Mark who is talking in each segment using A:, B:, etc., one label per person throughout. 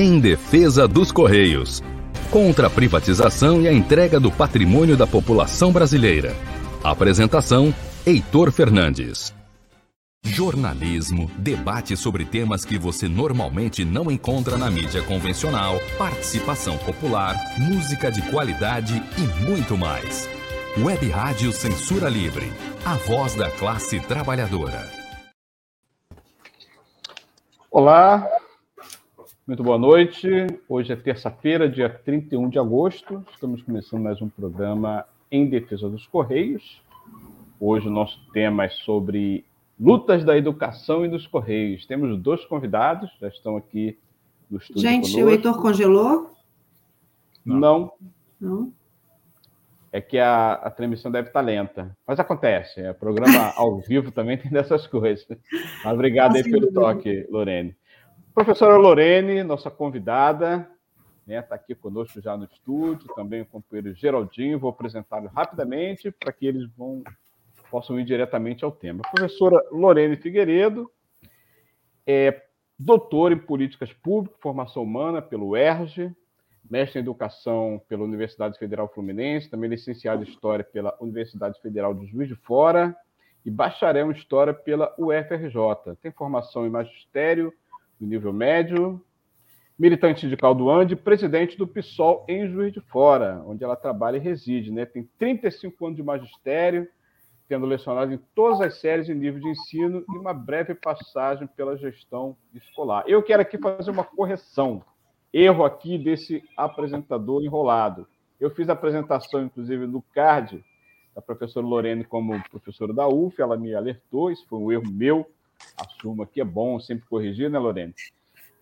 A: Em defesa dos Correios. Contra a privatização e a entrega do patrimônio da população brasileira. Apresentação: Heitor Fernandes. Jornalismo, debate sobre temas que você normalmente não encontra na mídia convencional, participação popular, música de qualidade e muito mais. Web Rádio Censura Livre, a voz da classe trabalhadora.
B: Olá, muito boa noite. Hoje é terça-feira, dia 31 de agosto. Estamos começando mais um programa em defesa dos Correios. Hoje o nosso tema é sobre lutas da educação e dos Correios. Temos dois convidados, já estão aqui no estúdio.
C: Gente, conosco. o Heitor congelou?
B: Não. Não. É que a, a transmissão deve estar lenta. Mas acontece, é programa ao vivo também tem dessas coisas. Mas obrigado aí pelo toque, Lorene. Professora Lorene, nossa convidada, está né, tá aqui conosco já no estúdio, também o companheiro Geraldinho, vou apresentá-lo rapidamente para que eles vão, possam ir diretamente ao tema. professora Lorene Figueiredo é doutora em Políticas Públicas, Formação Humana pelo ERJ, mestre em Educação pela Universidade Federal Fluminense, também licenciado em História pela Universidade Federal de Juiz de Fora e bacharel em História pela UFRJ. Tem formação em Magistério, do nível médio, militante sindical do ANDE, presidente do PSOL em Juiz de Fora, onde ela trabalha e reside. Né? Tem 35 anos de magistério, tendo lecionado em todas as séries em nível de ensino e uma breve passagem pela gestão escolar. Eu quero aqui fazer uma correção. Erro aqui desse apresentador enrolado. Eu fiz a apresentação, inclusive, no card da professora Lorene como professora da UF, ela me alertou, isso foi um erro meu, assumo aqui, é bom sempre corrigir, né, Lorena?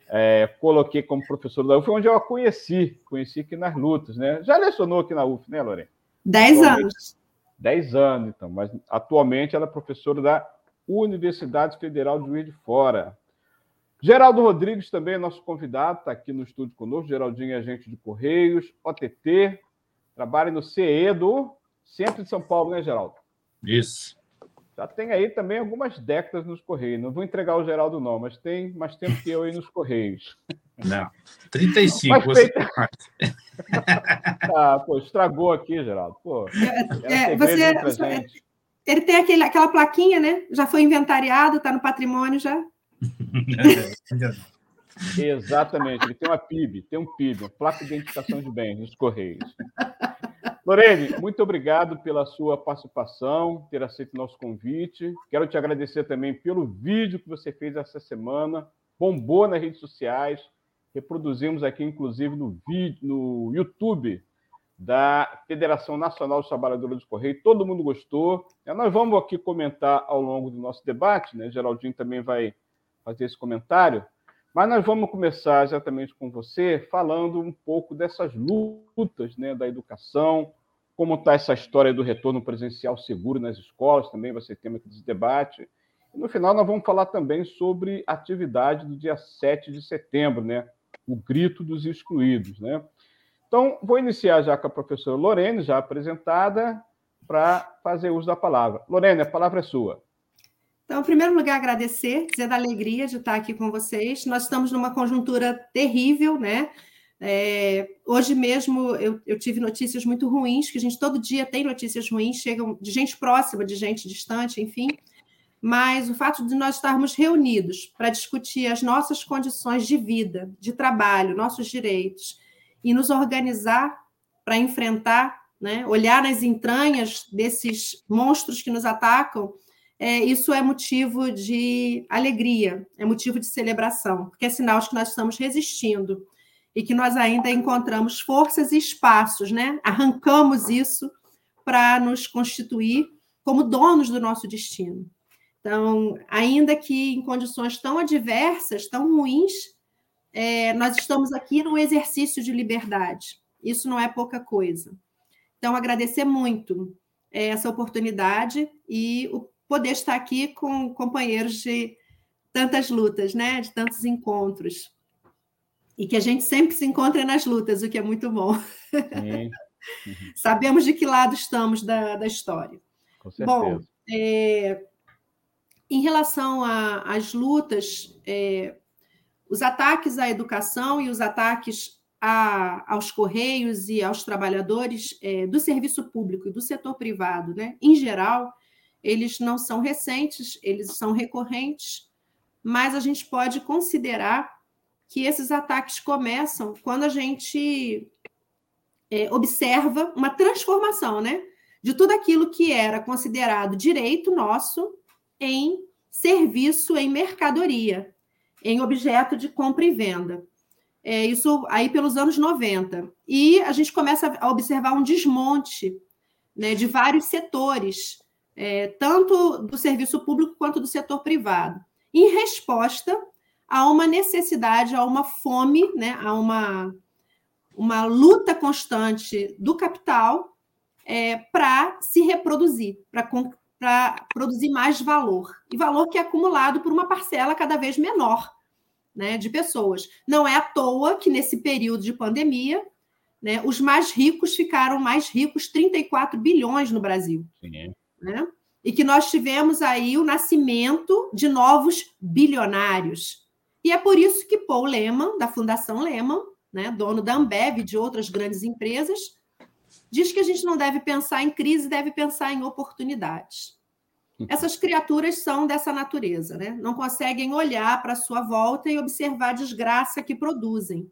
B: É, coloquei como professor da UF, onde eu a conheci, conheci aqui nas lutas, né? Já lecionou aqui na UF, né, Lorena?
C: Dez anos.
B: Dez anos, então, mas atualmente ela é professora da Universidade Federal de Juiz de Fora. Geraldo Rodrigues também é nosso convidado, está aqui no estúdio conosco. Geraldinho é agente de Correios, OTT, trabalha no CE do Centro de São Paulo, né, Geraldo?
D: Isso
B: já tem aí também algumas décadas nos Correios. Não vou entregar o Geraldo, não, mas tem mais tempo que eu aí nos Correios.
D: Não, 35. Mas, você...
B: ah, pô, estragou aqui, Geraldo. Pô,
C: é, é você, ele tem aquele, aquela plaquinha, né? Já foi inventariado, está no patrimônio já.
B: Exatamente, ele tem uma PIB, tem um PIB, uma placa de identificação de bens nos Correios. Lorene, muito obrigado pela sua participação, ter aceito o nosso convite. Quero te agradecer também pelo vídeo que você fez essa semana. Bombou nas redes sociais. Reproduzimos aqui, inclusive, no, vídeo, no YouTube da Federação Nacional dos Trabalhadores do Correio. Todo mundo gostou. Nós vamos aqui comentar ao longo do nosso debate, né? Geraldinho também vai fazer esse comentário. Mas nós vamos começar exatamente com você, falando um pouco dessas lutas né, da educação, como está essa história do retorno presencial seguro nas escolas, também vai ser tema desse debate. E no final nós vamos falar também sobre a atividade do dia 7 de setembro, né? o grito dos excluídos. Né? Então, vou iniciar já com a professora Lorene, já apresentada, para fazer uso da palavra. Lorene, a palavra é sua.
C: Então, em primeiro lugar, agradecer, dizer da alegria de estar aqui com vocês. Nós estamos numa conjuntura terrível, né? É, hoje mesmo eu, eu, tive notícias muito ruins, que a gente todo dia tem notícias ruins, chegam de gente próxima, de gente distante, enfim. Mas o fato de nós estarmos reunidos para discutir as nossas condições de vida, de trabalho, nossos direitos, e nos organizar para enfrentar, né, olhar nas entranhas desses monstros que nos atacam, é, isso é motivo de alegria, é motivo de celebração, porque é sinal de que nós estamos resistindo e que nós ainda encontramos forças e espaços, né? Arrancamos isso para nos constituir como donos do nosso destino. Então, ainda que em condições tão adversas, tão ruins, é, nós estamos aqui num exercício de liberdade. Isso não é pouca coisa. Então, agradecer muito é, essa oportunidade e o poder estar aqui com companheiros de tantas lutas, né? De tantos encontros. E que a gente sempre se encontra nas lutas, o que é muito bom. Uhum. Sabemos de que lado estamos da, da história.
B: Com certeza. Bom,
C: é, em relação às lutas, é, os ataques à educação e os ataques a, aos correios e aos trabalhadores é, do serviço público e do setor privado, né, em geral, eles não são recentes, eles são recorrentes, mas a gente pode considerar que esses ataques começam quando a gente é, observa uma transformação, né? De tudo aquilo que era considerado direito nosso em serviço, em mercadoria, em objeto de compra e venda. É, isso aí pelos anos 90. E a gente começa a observar um desmonte né, de vários setores, é, tanto do serviço público quanto do setor privado, em resposta a uma necessidade, a uma fome, né, a uma, uma luta constante do capital é, para se reproduzir, para produzir mais valor. E valor que é acumulado por uma parcela cada vez menor né, de pessoas. Não é à toa que nesse período de pandemia, né, os mais ricos ficaram mais ricos, 34 bilhões no Brasil. Sim. Né? E que nós tivemos aí o nascimento de novos bilionários. E é por isso que Paul Lehmann, da Fundação Lehmann, né, dono da Ambev e de outras grandes empresas, diz que a gente não deve pensar em crise, deve pensar em oportunidades. Essas criaturas são dessa natureza, né? não conseguem olhar para a sua volta e observar a desgraça que produzem.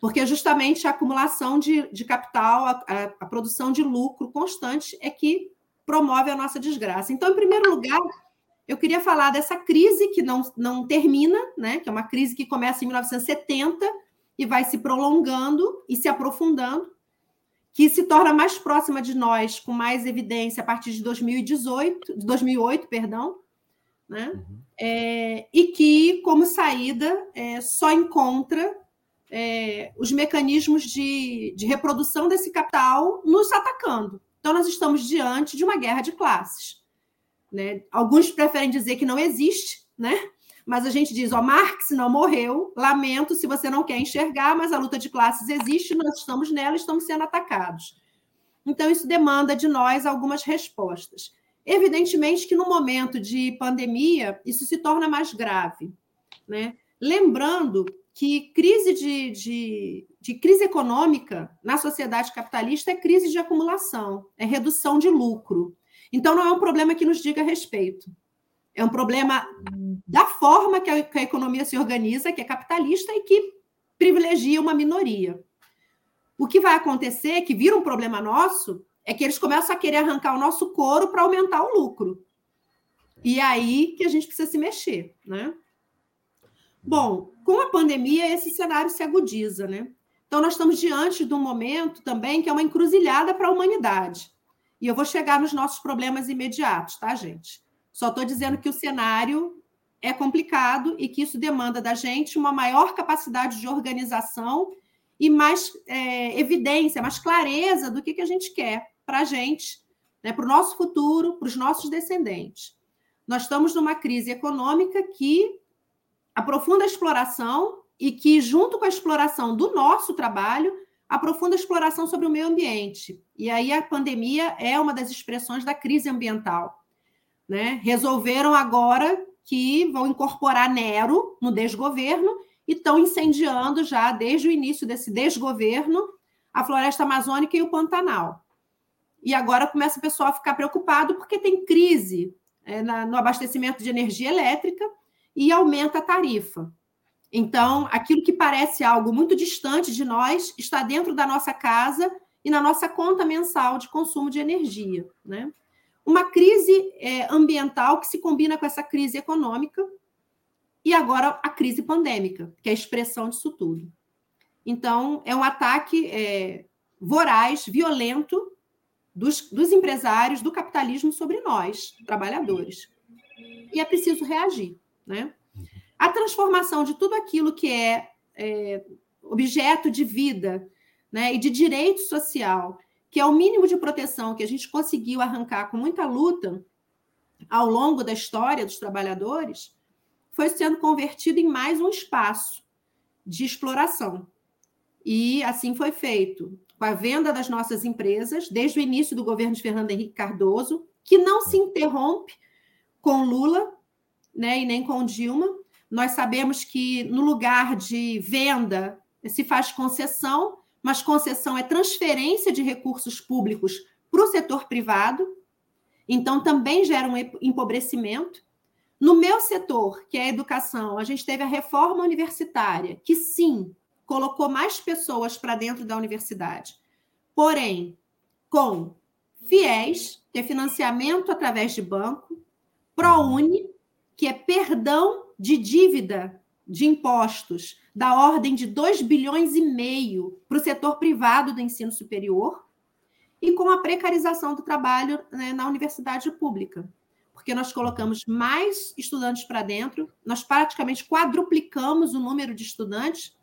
C: Porque justamente a acumulação de, de capital, a, a, a produção de lucro constante é que promove a nossa desgraça. Então, em primeiro lugar, eu queria falar dessa crise que não, não termina, né? que é uma crise que começa em 1970 e vai se prolongando e se aprofundando, que se torna mais próxima de nós com mais evidência a partir de 2018, 2008, perdão, né? Uhum. É, e que, como saída, é, só encontra é, os mecanismos de, de reprodução desse capital nos atacando. Então, nós estamos diante de uma guerra de classes. Né? Alguns preferem dizer que não existe, né? mas a gente diz: ó, Marx não morreu, lamento se você não quer enxergar, mas a luta de classes existe, nós estamos nela, estamos sendo atacados. Então, isso demanda de nós algumas respostas. Evidentemente que no momento de pandemia, isso se torna mais grave. Né? Lembrando que crise de, de, de, crise econômica na sociedade capitalista é crise de acumulação, é redução de lucro. Então, não é um problema que nos diga respeito. É um problema da forma que a, que a economia se organiza, que é capitalista e que privilegia uma minoria. O que vai acontecer, que vira um problema nosso, é que eles começam a querer arrancar o nosso couro para aumentar o lucro. E é aí que a gente precisa se mexer, né? Bom, com a pandemia, esse cenário se agudiza, né? Então, nós estamos diante de um momento também que é uma encruzilhada para a humanidade. E eu vou chegar nos nossos problemas imediatos, tá, gente? Só estou dizendo que o cenário é complicado e que isso demanda da gente uma maior capacidade de organização e mais é, evidência, mais clareza do que, que a gente quer para a gente, né, para o nosso futuro, para os nossos descendentes. Nós estamos numa crise econômica que aprofunda a exploração e que, junto com a exploração do nosso trabalho, aprofunda a exploração sobre o meio ambiente. E aí a pandemia é uma das expressões da crise ambiental. Né? Resolveram agora que vão incorporar Nero no desgoverno e estão incendiando já desde o início desse desgoverno a floresta amazônica e o Pantanal. E agora começa o pessoal a ficar preocupado porque tem crise é, na, no abastecimento de energia elétrica e aumenta a tarifa. Então, aquilo que parece algo muito distante de nós está dentro da nossa casa e na nossa conta mensal de consumo de energia. Né? Uma crise é, ambiental que se combina com essa crise econômica e agora a crise pandêmica, que é a expressão disso tudo. Então, é um ataque é, voraz, violento dos, dos empresários, do capitalismo sobre nós, trabalhadores. E é preciso reagir. Né? A transformação de tudo aquilo que é, é objeto de vida né, e de direito social que é o mínimo de proteção que a gente conseguiu arrancar com muita luta ao longo da história dos trabalhadores, foi sendo convertido em mais um espaço de exploração. E assim foi feito, com a venda das nossas empresas, desde o início do governo de Fernando Henrique Cardoso, que não se interrompe com Lula né, e nem com Dilma, Nós sabemos que no lugar de venda se faz concessão, mas concessão é transferência de recursos públicos para o setor privado, então também gera um empobrecimento. No meu setor, que é a educação, a gente teve a reforma universitária, que sim, colocou mais pessoas para dentro da universidade. Porém, com FIES, que é financiamento através de banco, ProUni, que é perdão de dívida de impostos da ordem de 2 bilhões e meio para o setor privado do ensino superior, e com a precarização do trabalho né, na universidade pública, porque nós colocamos mais estudantes para dentro, nós praticamente quadruplicamos o número de estudantes,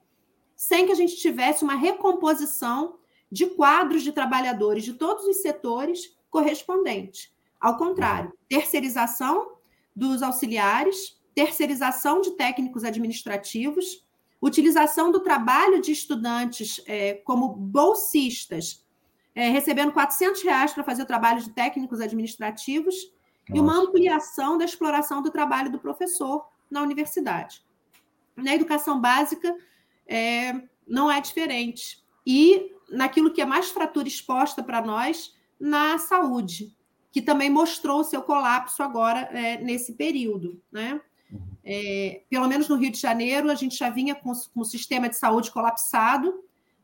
C: sem que a gente tivesse uma recomposição de quadros de trabalhadores de todos os setores correspondente. Ao contrário, terceirização dos auxiliares, terceirização de técnicos administrativos, utilização do trabalho de estudantes é, como bolsistas, é, recebendo 400 reais para fazer o trabalho de técnicos administrativos, Nossa. e uma ampliação da exploração do trabalho do professor na universidade. Na educação básica, é, não é diferente. E naquilo que é mais fratura exposta para nós, na saúde, que também mostrou o seu colapso agora é, nesse período. Né? Uhum. É, pelo menos no Rio de Janeiro, a gente já vinha com, com o sistema de saúde colapsado,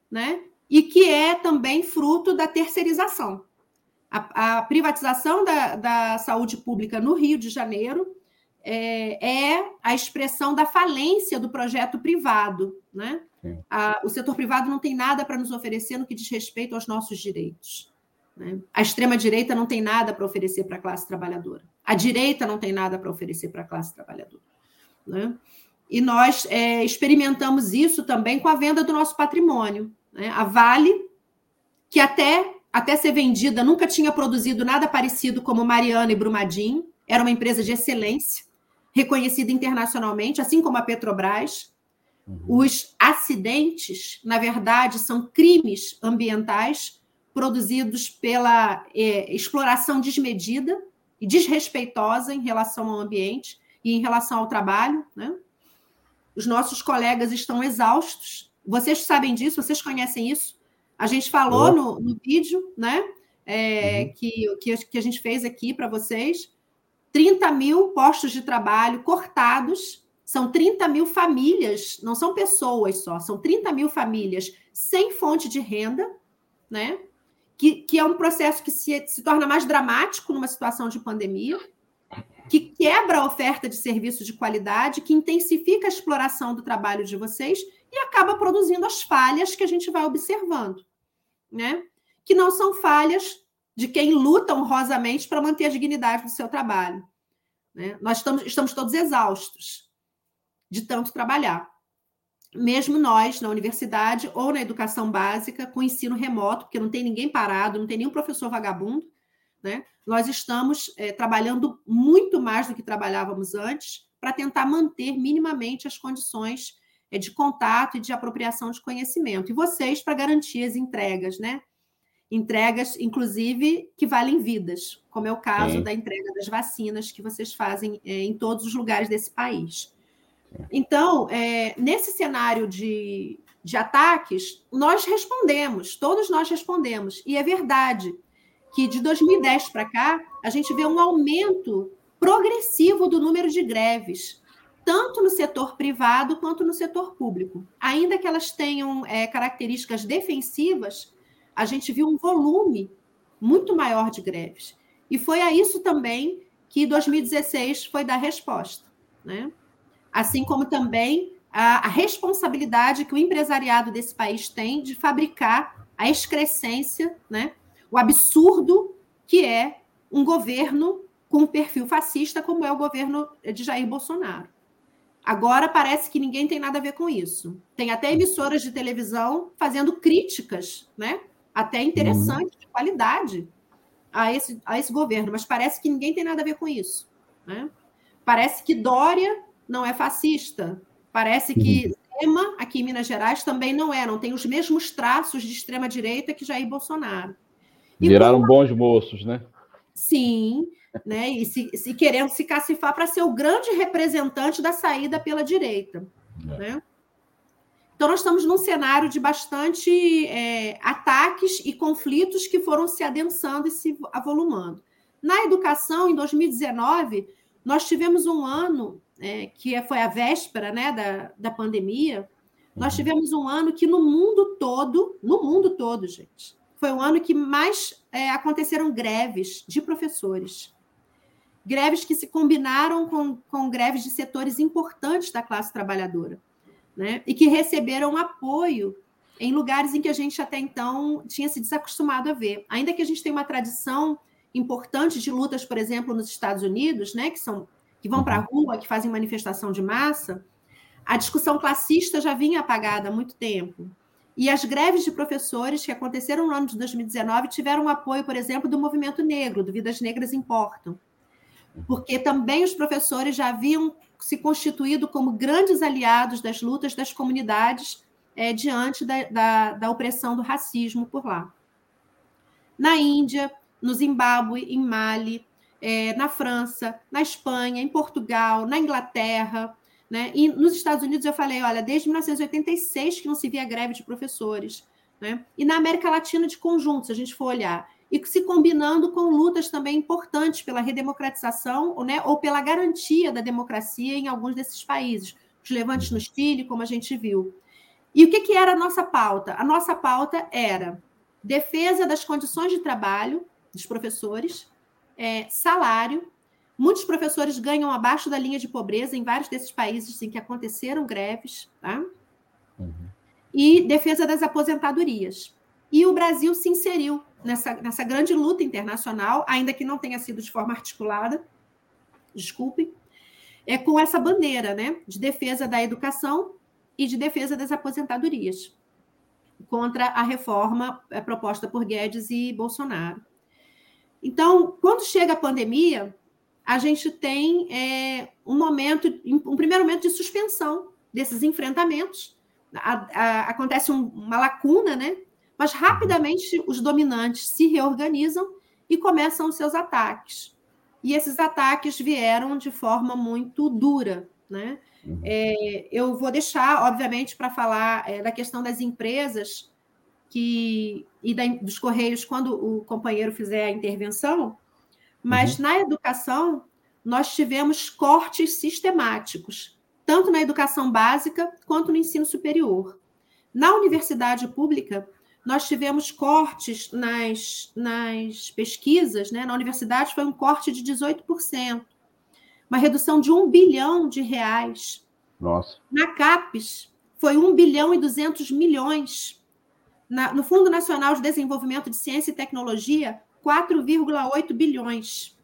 C: né? e que é também fruto da terceirização. A, a privatização da, da, saúde pública no Rio de Janeiro é, é, a expressão da falência do projeto privado. Né? A, o setor privado não tem nada para nos oferecer no que diz respeito aos nossos direitos. Né? A extrema-direita não tem nada para oferecer para a classe trabalhadora. A direita não tem nada para oferecer para a classe trabalhadora. Né? E nós é, experimentamos isso também com a venda do nosso patrimônio. Né? A Vale, que até, até ser vendida nunca tinha produzido nada parecido como Mariana e Brumadinho, era uma empresa de excelência, reconhecida internacionalmente, assim como a Petrobras. Uhum. Os acidentes, na verdade, são crimes ambientais produzidos pela é, exploração desmedida e desrespeitosa em relação ao ambiente e em relação ao trabalho. Né? Os nossos colegas estão exaustos. Vocês sabem disso, vocês conhecem isso. A gente falou no, no, vídeo né? É, uhum. que, que, que a gente fez aqui para vocês. 30 mil postos de trabalho cortados, são 30 mil famílias, não são pessoas só, são 30 mil famílias sem fonte de renda, né? Que, que é um processo que se, se torna mais dramático numa situação de pandemia, que quebra a oferta de serviços de qualidade, que intensifica a exploração do trabalho de vocês e acaba produzindo as falhas que a gente vai observando, né? Que não são falhas de quem luta honrosamente para manter a dignidade do seu trabalho. Né? Nós estamos, estamos todos exaustos de tanto trabalhar. Mesmo nós, na universidade ou na educação básica, com ensino remoto, porque não tem ninguém parado, não tem nenhum professor vagabundo, né? nós estamos é, trabalhando muito mais do que trabalhávamos antes para tentar manter minimamente as condições é, de contato e de apropriação de conhecimento. E vocês para garantir as entregas, né? entregas, inclusive, que valem vidas, como é o caso da entrega das vacinas que vocês fazem é, em todos os lugares desse país. Então, é, nesse cenário de, de ataques, nós respondemos, todos nós respondemos, e é verdade que de 2010 para cá, a gente vê um aumento progressivo do número de greves, tanto no setor privado quanto no setor público. Ainda que elas tenham é, características defensivas, a gente viu um volume muito maior de greves. E foi a isso também que 2016 foi dar resposta. Né? Assim como também a, a responsabilidade que o empresariado desse país tem de fabricar a excrescência, né? o absurdo que é um governo com um perfil fascista, como é o governo de Jair Bolsonaro. Agora parece que ninguém tem nada a ver com isso. Tem até emissoras de televisão fazendo críticas, né? até interessante, uhum. de qualidade, a esse, a esse governo, mas parece que ninguém tem nada a ver com isso. Né? Parece que Dória não é fascista, parece que uhum. Zema, aqui em Minas Gerais, também não é, não tem os mesmos traços de extrema-direita que Jair Bolsonaro.
B: E Viraram bons moços, né?
C: Sim, né? E se, se querendo se cacifar para ser o grande representante da saída pela direita. É. Né? Então, nós estamos num cenário de bastante é, ataques e conflitos que foram se adensando e se avolumando. Na educação, em 2019, nós tivemos um ano, é, que foi a véspera né, da, da pandemia, nós uhum. tivemos um ano que no mundo todo, no mundo todo, gente, foi o ano que mais é, aconteceram greves de professores. Greves que se combinaram com, com greves de setores importantes da classe trabalhadora né? e que receberam apoio em lugares em que a gente até então tinha se desacostumado a ver. Ainda que a gente tenha uma tradição importante de lutas, por exemplo, nos Estados Unidos, né, que são que vão para a uhum. rua, que fazem manifestação de massa, a discussão classista já vinha apagada há muito tempo. E as greves de professores que aconteceram no ano de 2019 tiveram apoio, por exemplo, do movimento negro, do Vidas Negras Importam. Porque também os professores já haviam se constituído como grandes aliados das lutas das comunidades é, diante da, da, da, opressão do racismo por lá. Na Índia, no Zimbábue, em Mali, é, na França, na Espanha, em Portugal, na Inglaterra, né? E nos Estados Unidos eu falei, olha, desde 1986 que não se via greve de professores, né? E na América Latina de conjunto, se a gente for olhar, e se combinando com lutas também importantes pela redemocratização né, ou pela garantia da democracia em alguns desses países, os levantes no Chile, como a gente viu. E o que, que era a nossa pauta? A nossa pauta era defesa das condições de trabalho dos professores, é, salário. Muitos professores ganham abaixo da linha de pobreza em vários desses países em que aconteceram greves, tá? Uhum. E defesa das aposentadorias. E o Brasil se inseriu nessa, nessa grande luta internacional, ainda que não tenha sido de forma articulada, desculpe, é com essa bandeira né, de defesa da educação e de defesa das aposentadorias, contra a reforma é, proposta por Guedes e Bolsonaro. Então, quando chega a pandemia, a gente tem é, um momento, um primeiro momento de suspensão desses enfrentamentos. A, a, acontece um, uma lacuna, né? Mas rapidamente os dominantes se reorganizam e começam os seus ataques. E esses ataques vieram de forma muito dura. Né? Uhum. É, eu vou deixar, obviamente, para falar é, da questão das empresas que, e da, dos Correios quando o companheiro fizer a intervenção, mas uhum. na educação nós tivemos cortes sistemáticos, tanto na educação básica quanto no ensino superior. Na universidade pública, nós tivemos cortes nas, nas pesquisas, né? na universidade foi um corte de 18%, uma redução de 1 bilhão de reais.
B: Nossa.
C: Na CAPES, foi 1 bilhão e 200 milhões. Na, no Fundo Nacional de Desenvolvimento de Ciência e Tecnologia, 4,8 bilhões.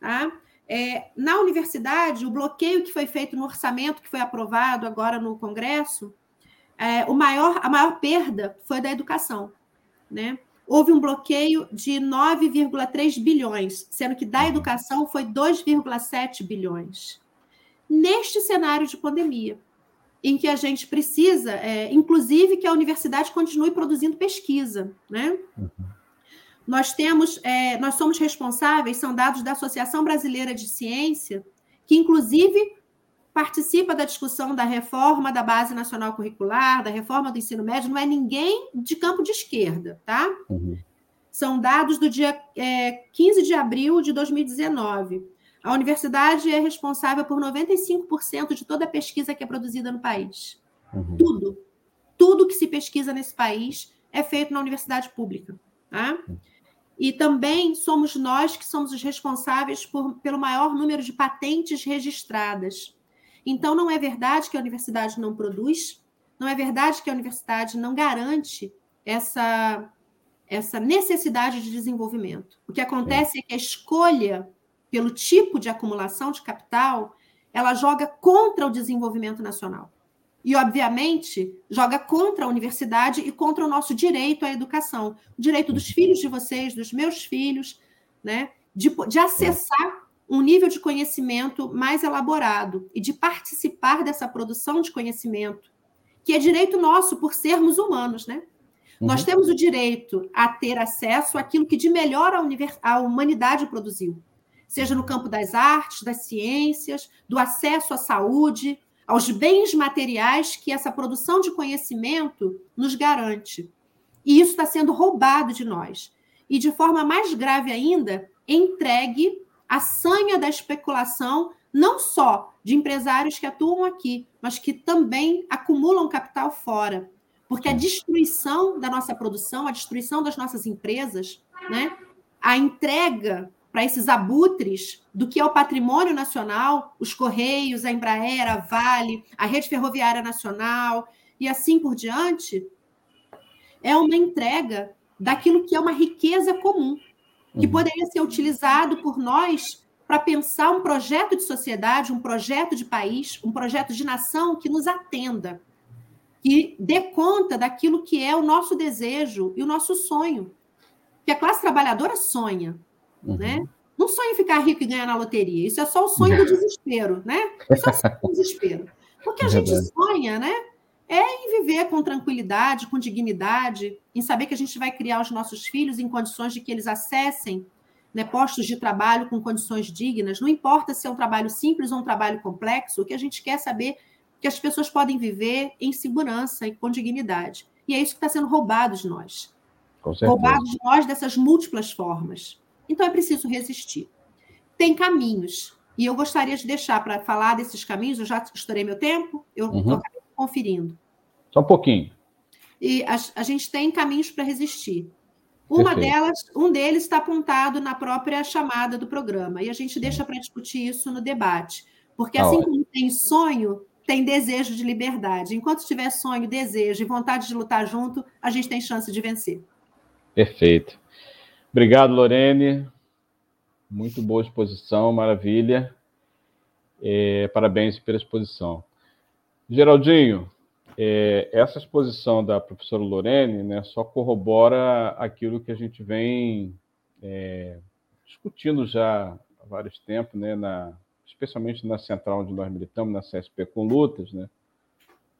C: Tá? É, na universidade, o bloqueio que foi feito no orçamento, que foi aprovado agora no Congresso, é, o maior, a maior perda foi da educação. Né? Houve um bloqueio de 9,3 bilhões, sendo que da educação foi 2,7 bilhões. Neste cenário de pandemia, em que a gente precisa, é, inclusive, que a universidade continue produzindo pesquisa. Né? Uhum. Nós temos, é, nós somos responsáveis, são dados da Associação Brasileira de Ciência, que inclusive participa da discussão da reforma da base nacional curricular, da reforma do ensino médio, não é ninguém de campo de esquerda, tá? Uhum. São dados do dia é, 15 de abril de 2019. A universidade é responsável por 95% de toda a pesquisa que é produzida no país. Uhum. Tudo. Tudo que se pesquisa nesse país é feito na universidade pública. Tá? E também somos nós que somos os responsáveis por, pelo maior número de patentes registradas. Então, não é verdade que a universidade não produz, não é verdade que a universidade não garante essa, essa necessidade de desenvolvimento. O que acontece é. é que a escolha pelo tipo de acumulação de capital ela joga contra o desenvolvimento nacional. E, obviamente, joga contra a universidade e contra o nosso direito à educação, o direito dos filhos de vocês, dos meus filhos, né, de, de acessar um nível de conhecimento mais elaborado e de participar dessa produção de conhecimento, que é direito nosso por sermos humanos, né? Uhum. Nós temos o direito a ter acesso àquilo que de melhor a, a humanidade produziu. Seja no campo das artes, das ciências, do acesso à saúde, aos bens materiais que essa produção de conhecimento nos garante. E isso está sendo roubado de nós. E, de forma mais grave ainda, entregue à sanha da especulação, não só de empresários que atuam aqui, mas que também acumulam capital fora. Porque a destruição da nossa produção, a destruição das nossas empresas, né, a entrega para esses abutres do que é o patrimônio nacional, os Correios, a Embraer, a Vale, a Rede Ferroviária Nacional e assim por diante, é uma entrega daquilo que é uma riqueza comum, que uhum. poderia ser utilizado por nós para pensar um projeto de sociedade, um projeto de país, um projeto de nação que nos atenda, que dê conta daquilo que é o nosso desejo e o nosso sonho. Que a classe trabalhadora sonha, uhum. né? Não sonha em ficar rico e ganhar na loteria. Isso é só o sonho do desespero, né? Isso é só o desespero. Porque a gente sonha, né? É em viver com tranquilidade, com dignidade, em saber que a gente vai criar os nossos filhos em condições de que eles acessem né, postos de trabalho com condições dignas. Não importa se é um trabalho simples ou um trabalho complexo, o que a gente quer saber que as pessoas podem viver em segurança e com dignidade. E é isso que está sendo roubado de nós. Roubado de nós dessas múltiplas formas. Então é preciso resistir. Tem caminhos. E eu gostaria de deixar para falar desses caminhos, eu já estourei meu tempo, eu estou uhum. conferindo.
B: Só um pouquinho.
C: E a, a gente tem caminhos para resistir. Uma Perfeito. delas, um deles está apontado na própria chamada do programa, e a gente deixa para discutir isso no debate. Porque tá assim como tem sonho, tem desejo de liberdade. Enquanto tiver sonho, desejo e vontade de lutar junto, a gente tem chance de vencer.
B: Perfeito. Obrigado, Lorene. Muito boa exposição, maravilha. É, parabéns pela exposição. Geraldinho, é, essa exposição da professora Lorene né, só corrobora aquilo que a gente vem é, discutindo já há vários tempos, né, na, especialmente na central onde nós militamos, na CSP com lutas, né,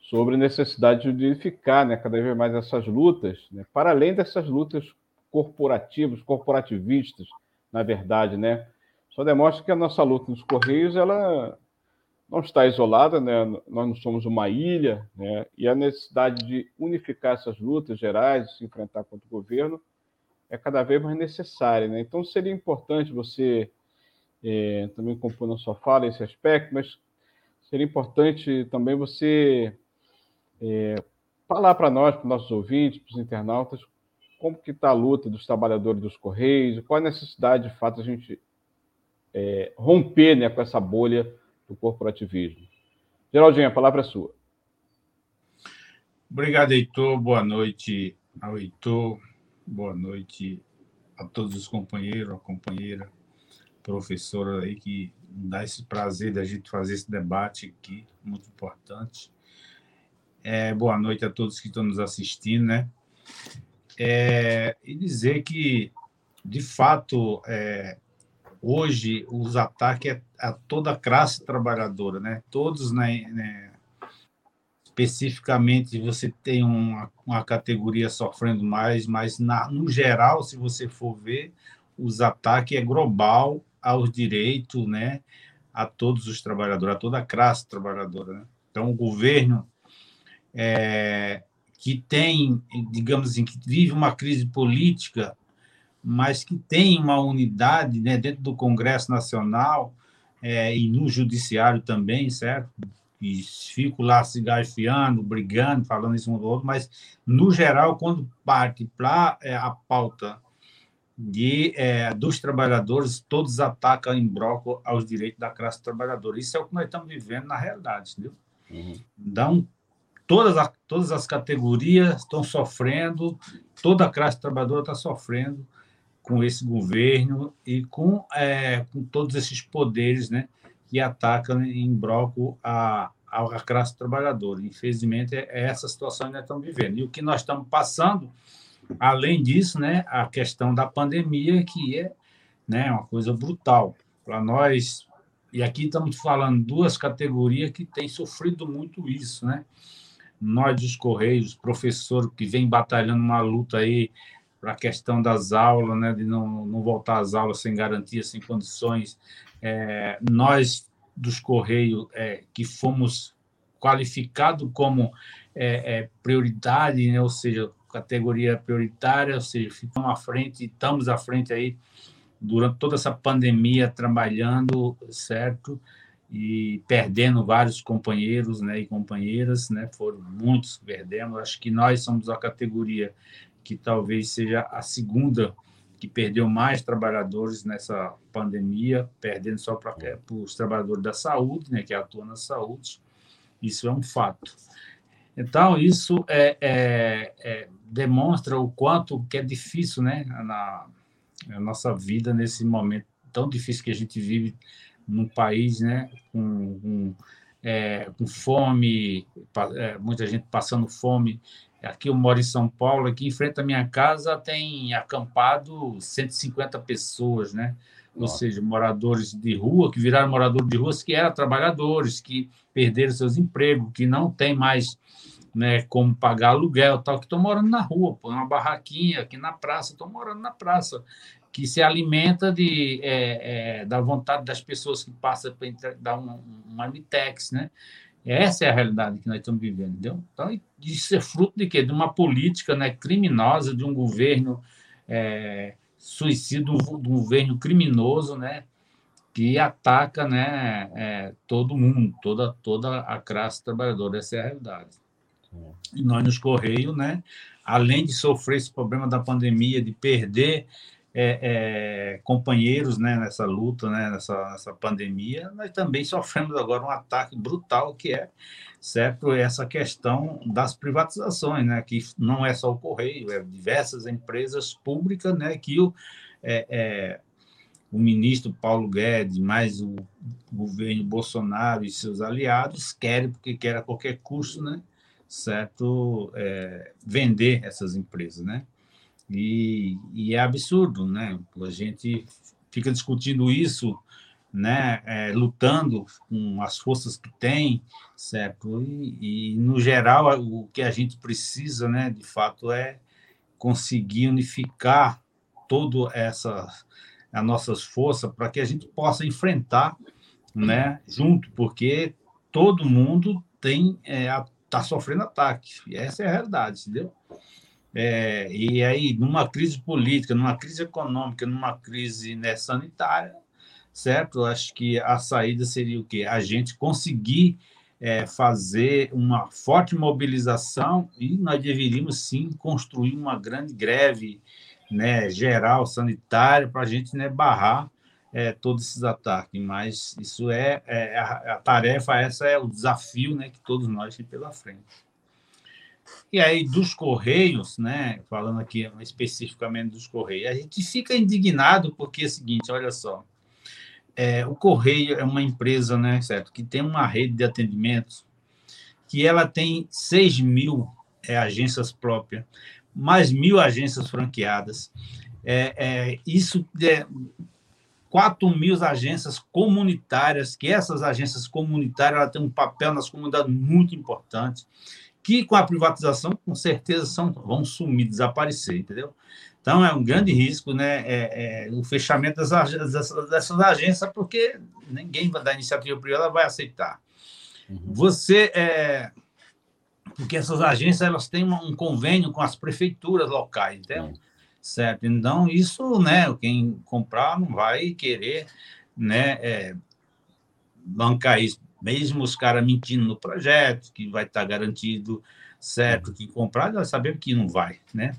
B: sobre a necessidade de unificar né, cada vez mais essas lutas, né, para além dessas lutas corporativos, corporativistas, na verdade, né? Só demonstra que a nossa luta nos Correios, ela não está isolada, né? Nós não somos uma ilha, né? E a necessidade de unificar essas lutas gerais, se enfrentar contra o governo, é cada vez mais necessária, né? Então seria importante você é, também compor na sua fala esse aspecto, mas seria importante também você é, falar para nós, para os nossos ouvintes, para os internautas, como que está a luta dos trabalhadores dos Correios, qual a necessidade, de fato, a gente é, romper né, com essa bolha do corporativismo. Geraldinho, a palavra é sua.
D: Obrigado, Heitor. Boa noite ao Heitor. Boa noite a todos os companheiros, a companheira, professora aí que dá esse prazer da gente fazer esse debate aqui, muito importante. É, boa noite a todos que estão nos assistindo, né? É, e dizer que, de fato, é, hoje os ataques é a toda a classe trabalhadora, né? Todos, né, né especificamente, você tem uma, uma categoria sofrendo mais, mas na, no geral, se você for ver, os ataques é global aos direitos, né? A todos os trabalhadores, a toda a classe trabalhadora. Né? Então, o governo é, que tem, digamos assim, que vive uma crise política, mas que tem uma unidade né, dentro do Congresso Nacional é, e no Judiciário também, certo? E fico lá se garfiando, brigando, falando isso um do outro, mas, no geral, quando parte para é, a pauta de, é, dos trabalhadores, todos atacam em bloco aos direitos da classe trabalhadora. Isso é o que nós estamos vivendo na realidade, entendeu? Uhum. Dá um todas, as, todas as categorias estão sofrendo, toda a classe trabalhadora está sofrendo com esse governo e com, é, com todos esses poderes né, que atacam em bloco a, a classe trabalhadora. Infelizmente, é essa situação que nós estamos vivendo. E o que nós estamos passando, além disso, né, a questão da pandemia, que é né, uma coisa brutal. Para nós, e aqui estamos falando duas categorias que têm sofrido muito isso, né? Nós dos Correios, professor que vem batalhando uma luta aí para a questão das aulas, né, de não, não voltar às aulas sem garantia, sem condições. É, nós, dos Correios, é, que fomos qualificados como é, é, prioridade, né, ou seja, categoria prioritária, ou seja, ficamos à frente, estamos à frente aí durante toda essa pandemia trabalhando, certo? E perdendo vários companheiros né, e companheiras, né? Foram muitos que perdemos. Acho que nós somos a categoria que talvez seja a segunda que perdeu mais trabalhadores nessa pandemia, perdendo só para os trabalhadores da saúde, né, que atuam na saúde. Isso é um fato. Então, isso é, é, é, demonstra o quanto que é difícil né, na, a nossa vida nesse momento tão difícil que a gente vive num país né, com, com, é, com fome, é, muita gente passando fome. Aqui eu moro em São Paulo, aqui em frente à minha casa tem acampado 150 pessoas, né? Ou seja, moradores de rua, que viraram moradores de ruas, que eram trabalhadores, que perderam seus empregos, que não tem mais né, como pagar aluguel, tal, que estão morando na rua, põe uma barraquinha aqui na praça, estão morando na praça, que se alimenta de, é, é, da vontade das pessoas que passam para dar um, um marmitex, né? Essa é a realidade que nós estamos vivendo, entendeu? Então, isso é fruto de quê? De uma política né, criminosa, de um governo é, suicida, de um governo criminoso, né? Que ataca né, é, todo mundo, toda, toda a classe trabalhadora. Essa é a realidade. E nós nos Correios, né, além de sofrer esse problema da pandemia, de perder é, é, companheiros né, nessa luta, né, nessa, nessa pandemia, nós também sofremos agora um ataque brutal que é certo essa questão das privatizações, né, que não é só o Correio, é diversas empresas públicas né, que o, é, é o ministro Paulo Guedes, mais o governo Bolsonaro e seus aliados querem, porque quer a qualquer custo, né, certo é, vender essas empresas, né? E, e, é absurdo, né? A gente fica discutindo isso, né? É, lutando com as forças que tem, certo? E, e, no geral o que a gente precisa, né? De fato é conseguir unificar todo essa as nossas forças para que a gente possa enfrentar, né? Junto, porque todo mundo tem é, a está sofrendo ataques. E essa é a realidade, entendeu? É, e aí, numa crise política, numa crise econômica, numa crise né, sanitária, certo? Acho que a saída seria o quê? A gente conseguir é, fazer uma forte mobilização e nós deveríamos sim construir uma grande greve né, geral sanitária para a gente né, barrar é, todos esses ataques, mas isso é, é a, a, tarefa, essa é o desafio né, que todos nós temos pela frente. E aí, dos Correios, né, falando aqui especificamente dos Correios, a gente fica indignado porque é o seguinte, olha só, é, o Correio é uma empresa, né, certo, que tem uma rede de atendimentos que ela tem 6 mil é, agências próprias, mais mil agências franqueadas. É, é, isso é, 4 mil agências comunitárias, que essas agências comunitárias ela têm um papel nas comunidades muito importante, que com a privatização, com certeza, são, vão sumir, desaparecer, entendeu? Então, é um grande risco né, é, é, o fechamento dessas, dessas, dessas, agências, porque ninguém da iniciativa privada vai aceitar. Uhum. Você, é, porque essas agências elas têm um convênio com as prefeituras locais, entendeu? Uhum certo? Então, isso, né, quem comprar não vai querer, né, é, bancar isso, mesmo os caras mentindo no projeto, que vai estar garantido, certo, que comprar, vai saber que não vai, né?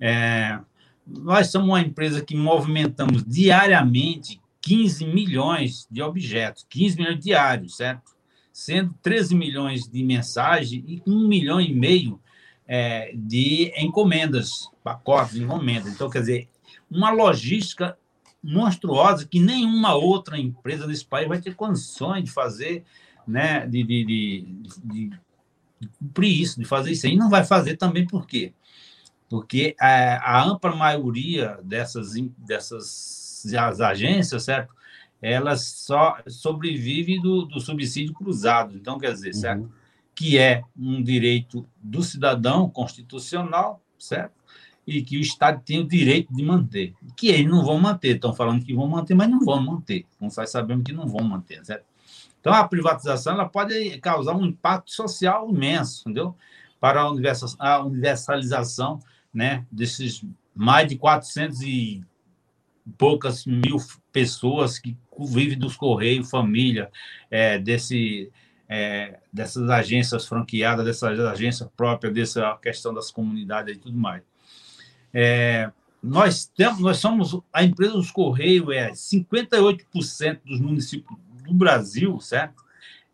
D: É, nós somos uma empresa que movimentamos diariamente 15 milhões de objetos, 15 milhões diários, certo? Sendo 13 milhões de mensagem e 1 milhão e meio é, de encomendas, pacotes de encomendas. Então, quer dizer, uma logística monstruosa que nenhuma outra empresa desse país vai ter condições de fazer, né, de, de, de, de, cumprir isso, de fazer isso. E não vai fazer também por quê? Porque a, a ampla maioria dessas, dessas as agências, certo? Elas só sobrevivem do, do subsídio cruzado. Então, quer dizer, certo? Uhum que é um direito do cidadão constitucional, certo? E que o Estado tem o direito de manter. Que eles não vão manter, estão falando que vão manter, mas não vão manter. Nós sabemos que não vão manter, certo? Então, a privatização ela pode causar um impacto social imenso, entendeu? Para a universalização né, desses mais de 400 e poucas mil pessoas que vivem dos Correios, família, é, desse, é, dessas agências franqueadas, dessas agências próprias, dessa questão das comunidades e tudo mais. É, nós, temos, nós somos, a empresa dos Correios é 58% dos municípios do Brasil, certo?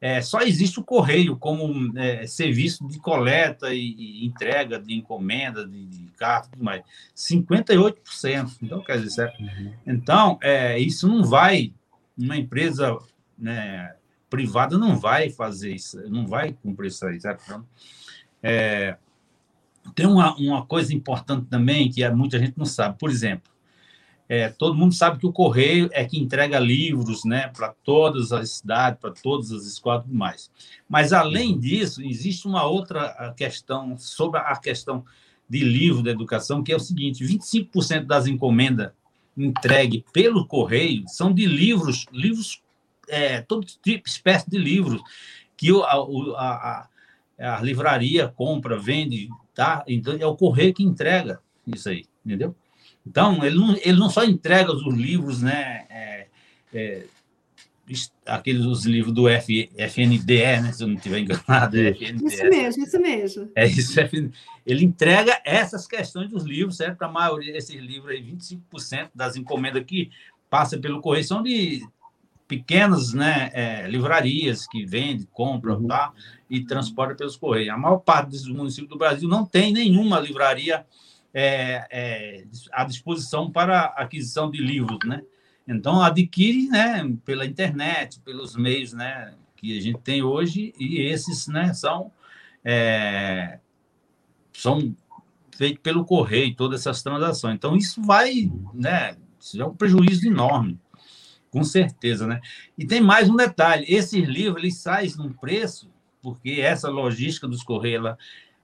D: É, só existe o correio como é, serviço de coleta e, e, entrega de encomenda, de, de carta, tudo mais. 58%. Então, quer dizer, certo? Uhum. Então, é, isso não vai, uma empresa né, privada não vai fazer isso, não vai cumprir isso aí, certo? Então, é, tem uma, uma coisa importante também que muita gente não sabe. Por exemplo, é, todo mundo sabe que o correio é que entrega livros né, para todas as cidades, para todas as escolas e tudo mais. Mas, além uhum. disso, existe uma outra questão sobre a questão de livro da educação, que é o seguinte: 25% das encomendas entregues pelo correio são de livros, livros, é, todo tipo, espécie de livros, que a, a, a, a livraria compra, vende, tá? Então, é o correio que entrega isso aí, entendeu? Então, ele não, ele não só entrega os livros, né? É, é, aqueles os livros do F, FNDE, né? Se eu não estiver enganado.
C: É Isso mesmo, isso mesmo.
D: É isso. Ele entrega essas questões dos livros, certo? A maioria desses livros aí, 25% das encomendas que passa pelo correio são de pequenas né, é, livrarias que vendem, compram uhum. tá? e transportam pelos correios. A maior parte dos municípios do Brasil não tem nenhuma livraria é, é, à disposição para aquisição de livros, né? Então adquire, né, pela internet, pelos meios, né, que a gente tem hoje e esses, né, são é, são feitos pelo correio, todas essas transações. Então isso vai, né, isso é um prejuízo enorme, com certeza, né? E tem mais um detalhe: esses livros eles saem num preço porque essa logística dos correios ela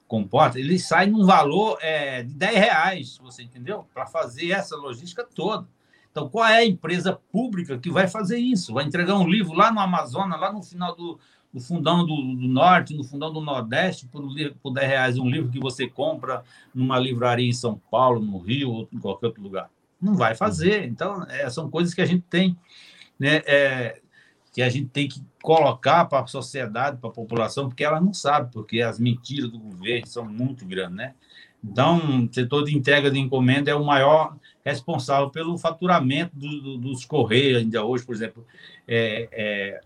D: comporta, ele sai num valor é, de 10 reais, você entendeu? Para fazer essa logística toda. Então, qual é a empresa pública que vai fazer isso? Vai entregar um livro lá no Amazonas, lá no final do, do fundão do, do, Norte, no fundão do Nordeste, por, por 10 reais um livro que você compra numa livraria em São Paulo, no Rio ou em qualquer outro lugar. Não vai fazer. Então, é, são coisas que a gente tem né, é, que a gente tem que colocar para a sociedade, para a população, porque ela não sabe, porque as mentiras do governo são muito grandes, né? Então, o setor de entrega de encomenda é o maior responsável pelo faturamento do, do, dos correios, ainda hoje, por exemplo. É, é,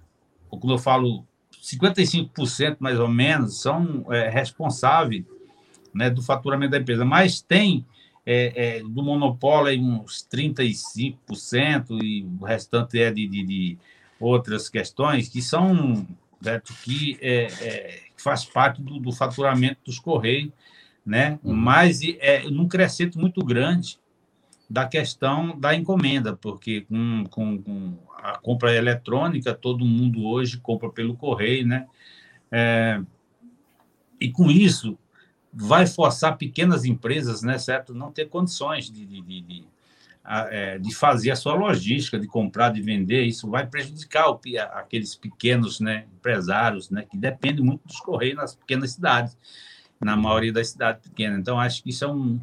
D: quando eu falo 55% mais ou menos são é, responsáveis né, do faturamento da empresa, mas tem é, é, do monopólio uns 35% e o restante é de, de, de outras questões que são certo, que é, é, faz parte do, do, faturamento dos correios, né? Uhum. Mas é num crescimento muito grande da questão da encomenda, porque com, com, com, a compra eletrônica todo mundo hoje compra pelo correio, né? É, e com isso vai forçar pequenas empresas, né, certo, não ter condições de, de, de é, de fazer a sua logística, de comprar, de vender, isso vai prejudicar o, aqueles pequenos né, empresários, né, que dependem muito dos correios nas pequenas cidades, na maioria das cidades pequenas. Então, acho que isso é um,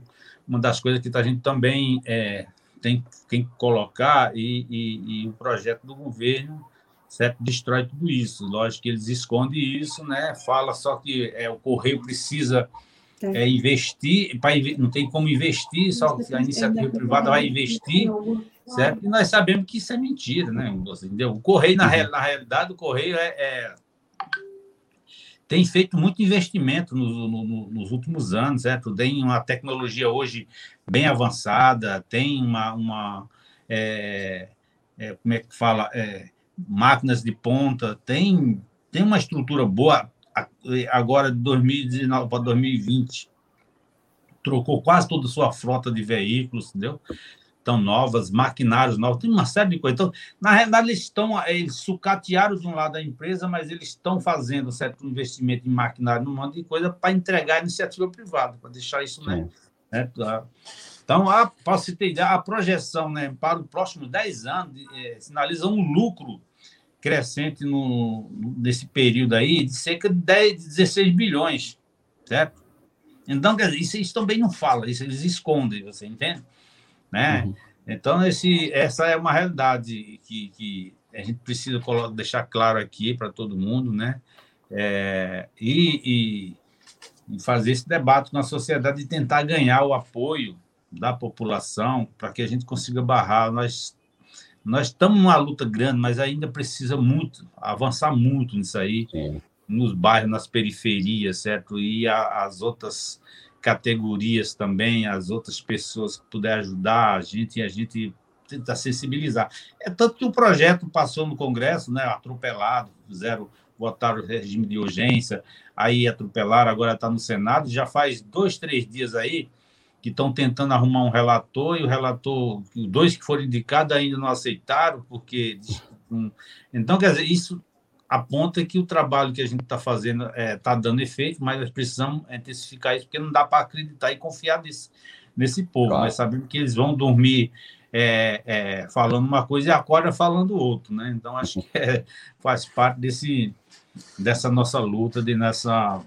D: uma das coisas que a gente também é, tem, tem que colocar, e, e, e, o projeto do governo certo, destrói tudo isso. Lógico que eles escondem isso, né, fala só que é, o correio precisa é, é investir, para não tem como investir, só a iniciativa privada vai investir, certo? E nós sabemos que isso é mentira, né? Entendeu? O Correio, na, uhum. na realidade, o Correio é, é tem feito muito investimento no, no, nos últimos anos, certo? Tem uma tecnologia hoje bem avançada, tem uma, uma é, é, como é que fala, é, máquinas de ponta, tem, tem uma estrutura boa agora de 2019 para 2020, trocou quase toda a sua frota de veículos, entendeu? Estão novas, maquinários novos, tem uma série de coisas. Então, na realidade, eles estão, eles sucatearam de um lado da empresa, mas eles estão fazendo certo investimento em maquinário, num monte de coisa para entregar a iniciativa privada, para deixar isso, né? Né? Então, a, se ter a projeção né, para os próximos 10 anos é, sinaliza um lucro crescente no, nesse período aí de cerca de 10, 16 bilhões, certo? Então, quer dizer, isso eles também não falam, isso eles escondem, você entende? Né? Uhum. Então, esse, essa é uma realidade que, que a gente precisa deixar claro aqui para todo mundo, né? É, e, e, fazer esse debate na sociedade e tentar ganhar o apoio da população para que a gente consiga barrar. Nós nós estamos numa luta grande, mas ainda precisa muito avançar muito nisso aí, Sim. nos bairros, nas periferias, certo? E a, as outras categorias também, as outras pessoas que puderem ajudar a gente e a gente tentar sensibilizar. É tanto que o projeto passou no Congresso, né, atropelado, fizeram votaram o regime de urgência, aí atropelaram, agora está no Senado, já faz dois, três dias aí que estão tentando arrumar um relator, e o relator, os dois que foram indicados ainda não aceitaram, porque. Então, quer dizer, isso aponta que o trabalho que a gente está fazendo está é, tá dando efeito, mas nós precisamos intensificar isso, porque não dá para acreditar e confiar nesse, nesse povo. Claro. Nós sabemos que eles vão dormir é, é, falando uma coisa e acorda falando outro, né? Então, acho que é, faz parte desse, dessa nossa luta, de nessa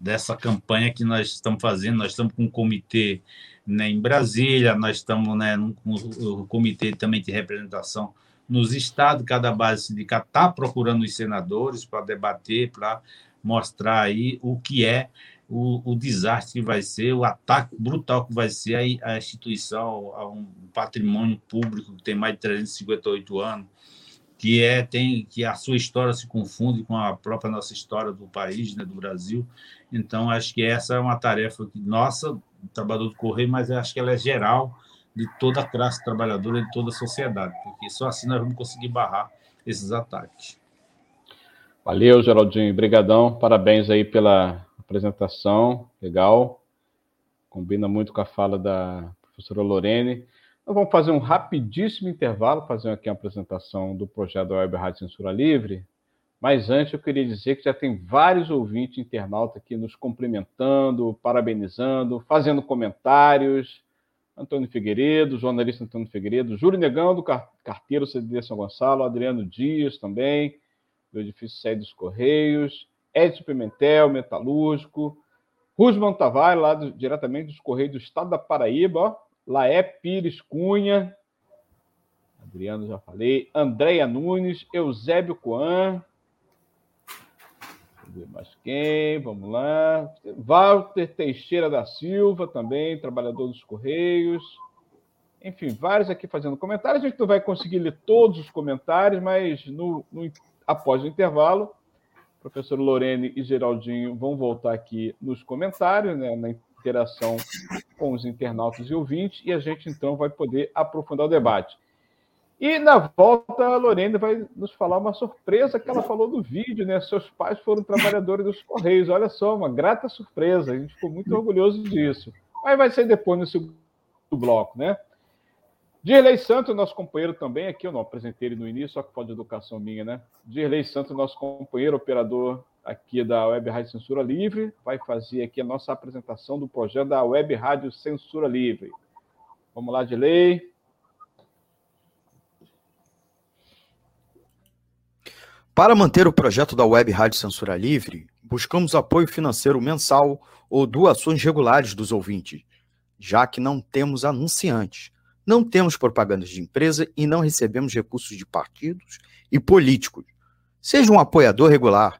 D: dessa campanha que nós estamos fazendo. Nós estamos com um comitê né, em Brasília, nós estamos né, com o comitê também de representação nos estados, cada base sindical está procurando os senadores para debater, para mostrar aí o que é o, o, desastre que vai ser, o ataque brutal que vai ser a, a instituição, a um patrimônio público que tem mais de 358 anos, que é tem que a sua história se confunde com a própria nossa história do país, né, do Brasil. Então acho que essa é uma tarefa que nossa, trabalhador do correio, mas acho que ela é geral de toda a classe trabalhadora de toda a sociedade, porque só assim nós vamos conseguir barrar esses ataques.
B: Valeu, Geraldinho, brigadão, parabéns aí pela apresentação, legal, combina muito com a fala da professora Lorene. Nós vamos fazer um rapidíssimo intervalo, fazer aqui uma apresentação do projeto da Web Rádio Censura Livre. Mas antes eu queria dizer que já tem vários ouvintes internautas aqui nos cumprimentando, parabenizando, fazendo comentários. Antônio Figueiredo, jornalista Antônio Figueiredo, Júlio Negão, do carteiro CDD São Gonçalo, Adriano Dias também, do edifício Sede dos Correios, Edson Pimentel, metalúrgico, Rusman Tavares, lá do, diretamente dos Correios do Estado da Paraíba, ó, Laé Pires Cunha, Adriano já falei, Andréia Nunes, Eusébio Coan, ver mais quem, vamos lá, Walter Teixeira da Silva também, trabalhador dos Correios, enfim, vários aqui fazendo comentários, a gente não vai conseguir ler todos os comentários, mas no, no após o intervalo, professor Lorene e Geraldinho vão voltar aqui nos comentários, né, interação com os internautas e ouvintes, e a gente então vai poder aprofundar o debate. E na volta, a Lorena vai nos falar uma surpresa que ela falou do vídeo, né? Seus pais foram trabalhadores dos Correios. Olha só, uma grata surpresa. A gente ficou muito orgulhoso disso. Mas vai ser depois no segundo bloco, né? Dirley Santos, nosso companheiro também, aqui eu não apresentei ele no início, só que pode educação minha, né? Dirley Santos, nosso companheiro, operador aqui da Web Rádio Censura Livre, vai fazer aqui a nossa apresentação do projeto da Web Rádio Censura Livre. Vamos lá, Dirley.
E: Para manter o projeto da Web Rádio Censura Livre, buscamos apoio financeiro mensal ou doações regulares dos ouvintes, já que não temos anunciantes não temos propagandas de empresa e não recebemos recursos de partidos e políticos. Seja um apoiador regular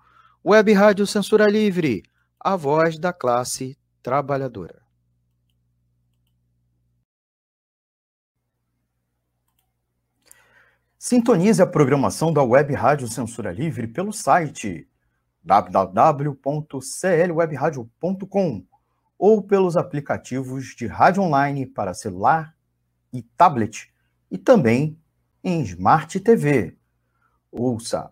E: Web Rádio Censura Livre, a voz da classe trabalhadora. Sintonize a programação da Web Rádio Censura Livre pelo site www.clwebradio.com ou pelos aplicativos de rádio online para celular e tablet e também em Smart TV. Ouça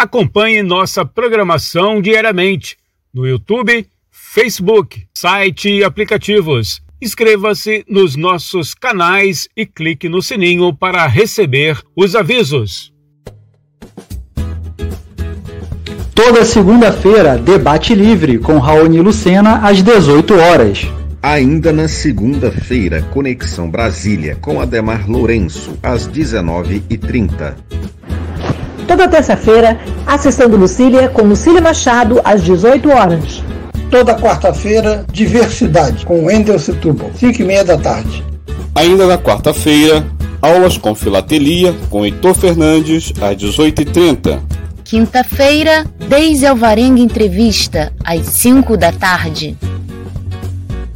F: Acompanhe nossa programação diariamente no YouTube, Facebook, site e aplicativos. Inscreva-se nos nossos canais e clique no sininho para receber os avisos.
G: Toda segunda-feira, debate livre com Raoni Lucena às 18 horas.
H: Ainda na segunda-feira, Conexão Brasília com Ademar Lourenço às 19h30.
I: Toda terça-feira, a sessão do Lucília com Lucília Machado às 18 horas.
J: Toda quarta-feira, Diversidade com Wendel Setúbal, 5 e meia da tarde.
K: Ainda na quarta-feira, aulas com filatelia com Heitor Fernandes às 18h30.
L: Quinta-feira, Deise Alvarenga Entrevista, às 5 da tarde.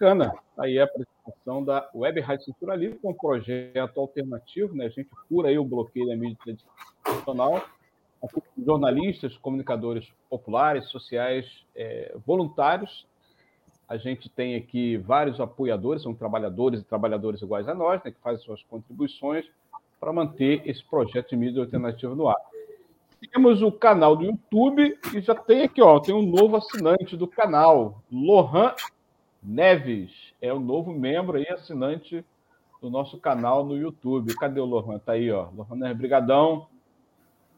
B: Bacana. Aí a apresentação da Web Rádio Censura Livre, com um projeto alternativo, né? A gente cura aí o bloqueio da mídia tradicional. Jornalistas, comunicadores populares, sociais, é, voluntários. A gente tem aqui vários apoiadores, são trabalhadores e trabalhadoras iguais a nós, né, que fazem suas contribuições para manter esse projeto de mídia alternativa no ar. Temos o canal do YouTube e já tem aqui, ó, tem um novo assinante do canal, Lohan Neves é o novo membro aí, assinante do nosso canal no YouTube. Cadê o Lohan? Tá aí, ó. Lohan Neves, brigadão.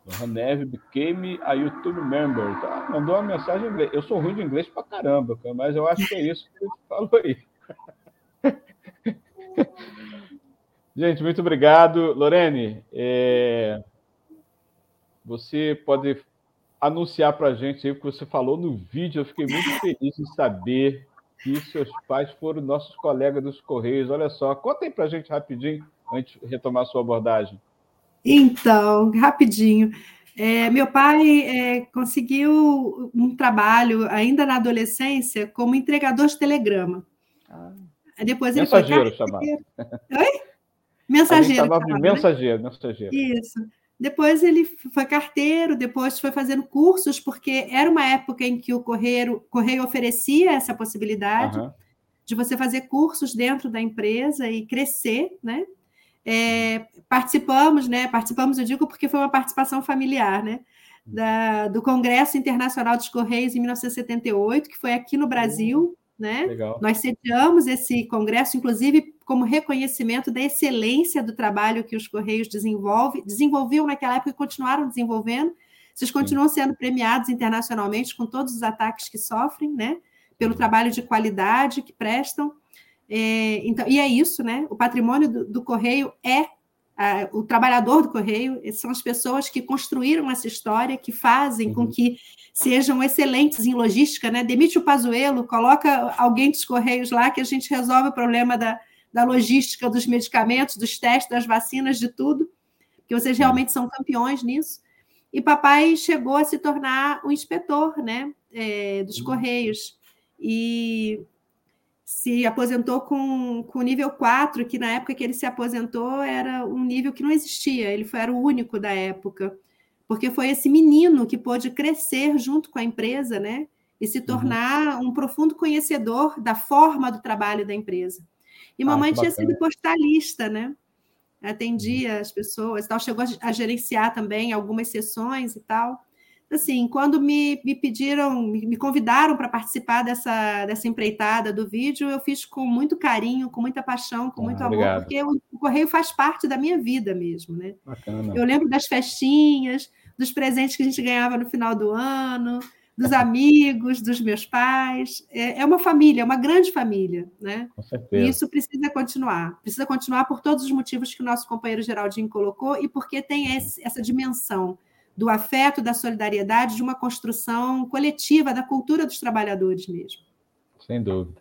B: Lohan Neves became a YouTube member. Tá? Mandou uma mensagem em inglês. Eu sou ruim de inglês pra caramba, mas eu acho que é isso que ele falou aí. Gente, muito obrigado. Lorene, é... você pode anunciar para a gente aí o que você falou no vídeo. Eu fiquei muito feliz em saber que seus pais foram nossos colegas dos Correios. Olha só, conta aí para a gente rapidinho, antes de retomar a sua abordagem.
C: Então, rapidinho. É, meu pai é, conseguiu um trabalho ainda na adolescência como entregador de telegrama. Ah. Depois ele
B: mensageiro foi chamado.
C: Oi? Mensageiro.
B: Chamava de mensageiro, mensageiro.
C: Isso. Depois ele foi carteiro, depois foi fazendo cursos, porque era uma época em que o Correio, Correio oferecia essa possibilidade uhum. de você fazer cursos dentro da empresa e crescer, né? É, participamos, né? Participamos, eu digo porque foi uma participação familiar, né? Da, do Congresso Internacional dos Correios em 1978, que foi aqui no Brasil, né? Legal. Nós sediamos esse congresso, inclusive, como reconhecimento da excelência do trabalho que os Correios desenvolve, desenvolviam naquela época e continuaram desenvolvendo. Vocês continuam sendo premiados internacionalmente com todos os ataques que sofrem, né? Pelo trabalho de qualidade que prestam. É, então, e é isso, né? O patrimônio do, do Correio é o trabalhador do correio, são as pessoas que construíram essa história, que fazem uhum. com que sejam excelentes em logística, né? Demite o Pazuello, coloca alguém dos correios lá que a gente resolve o problema da, da logística dos medicamentos, dos testes, das vacinas, de tudo. Porque porque vocês realmente são campeões nisso. E papai chegou a se tornar o inspetor né, é, dos Correios. E se aposentou com, com nível 4, que na época que ele se aposentou era um nível que não existia, ele foi, era o único da época, porque foi esse menino que pôde crescer junto com a empresa, né? E se uhum. tornar uhum. um profundo conhecedor da forma do trabalho da empresa. E mamãe ah, tinha sido postalista, né? Atendia as pessoas, tal, chegou a gerenciar também algumas sessões e tal assim, quando me, me pediram, me, me convidaram para participar dessa, dessa empreitada do vídeo, eu fiz com muito carinho, com muita paixão, com ah, muito amor, obrigado. porque o, o, correio faz parte da minha vida mesmo, né? Bacana. Eu lembro das festinhas, dos presentes que a gente ganhava no final do ano, dos amigos, dos meus pais. É, é uma família, é uma grande família, né? Com certeza. E isso precisa continuar. Precisa continuar por todos os motivos que o nosso companheiro Geraldinho colocou e porque tem esse, essa dimensão do afeto, da solidariedade, de uma construção coletiva da cultura dos trabalhadores mesmo.
B: Sem dúvida.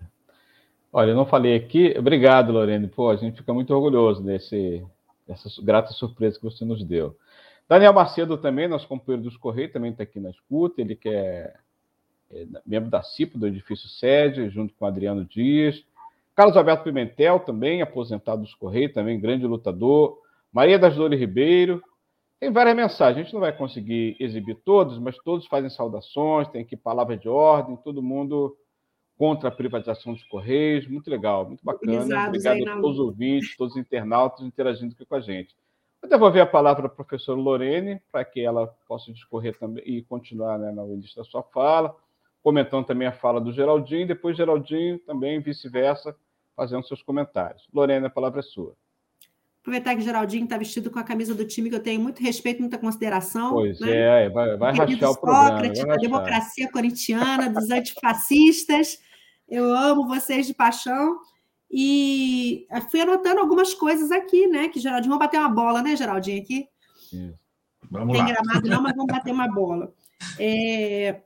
B: Olha, eu não falei aqui. Obrigado, Lorene. Pô, a gente fica muito orgulhoso desse, dessa grata surpresa que você nos deu. Daniel Macedo também, nosso companheiro dos Correios, também está aqui na escuta. Ele que é, é membro da CIP, do edifício sede, junto com Adriano Dias. Carlos Alberto Pimentel, também aposentado dos Correios, também grande lutador. Maria das Dores Ribeiro, tem várias mensagens, a gente não vai conseguir exibir todos, mas todos fazem saudações, tem aqui palavra de ordem, todo mundo contra a privatização dos Correios, muito legal, muito bacana. Obrigado a todos os ouvintes, todos os internautas interagindo aqui com a gente. Vou devolver a palavra para a professora Lorene, para que ela possa discorrer também e continuar né, no início da sua fala, comentando também a fala do Geraldinho, depois Geraldinho também vice-versa, fazendo seus comentários. Lorene, a palavra é sua.
C: Aproveitar que o Geraldinho está vestido com a camisa do time que eu tenho muito respeito, muita consideração.
B: Pois né? é, vai, vai rachar o programa. Sócrates,
C: da democracia corintiana, dos antifascistas. Eu amo vocês de paixão. E fui anotando algumas coisas aqui, né? Que Geraldinho, vamos bater uma bola, né, Geraldinho, aqui? Sim. Vamos Tem lá. gramado não, mas vamos bater uma bola. É,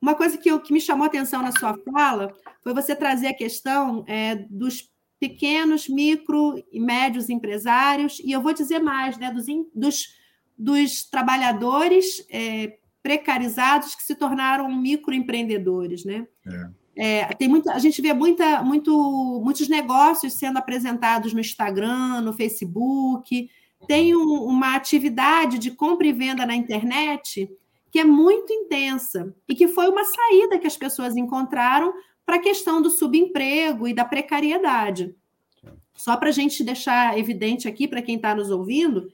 C: uma coisa que, eu, que me chamou a atenção na sua fala foi você trazer a questão é, dos pequenos, micro e médios empresários, e eu vou dizer mais, né, dos, dos, dos trabalhadores é, precarizados que se tornaram microempreendedores. Né? É. É, tem muita, a gente vê muita, muito, muitos negócios sendo apresentados no Instagram, no Facebook, tem um, uma atividade de compra e venda na internet que é muito intensa e que foi uma saída que as pessoas encontraram para a questão do subemprego e da precariedade. Só para a gente deixar evidente aqui para quem está nos ouvindo,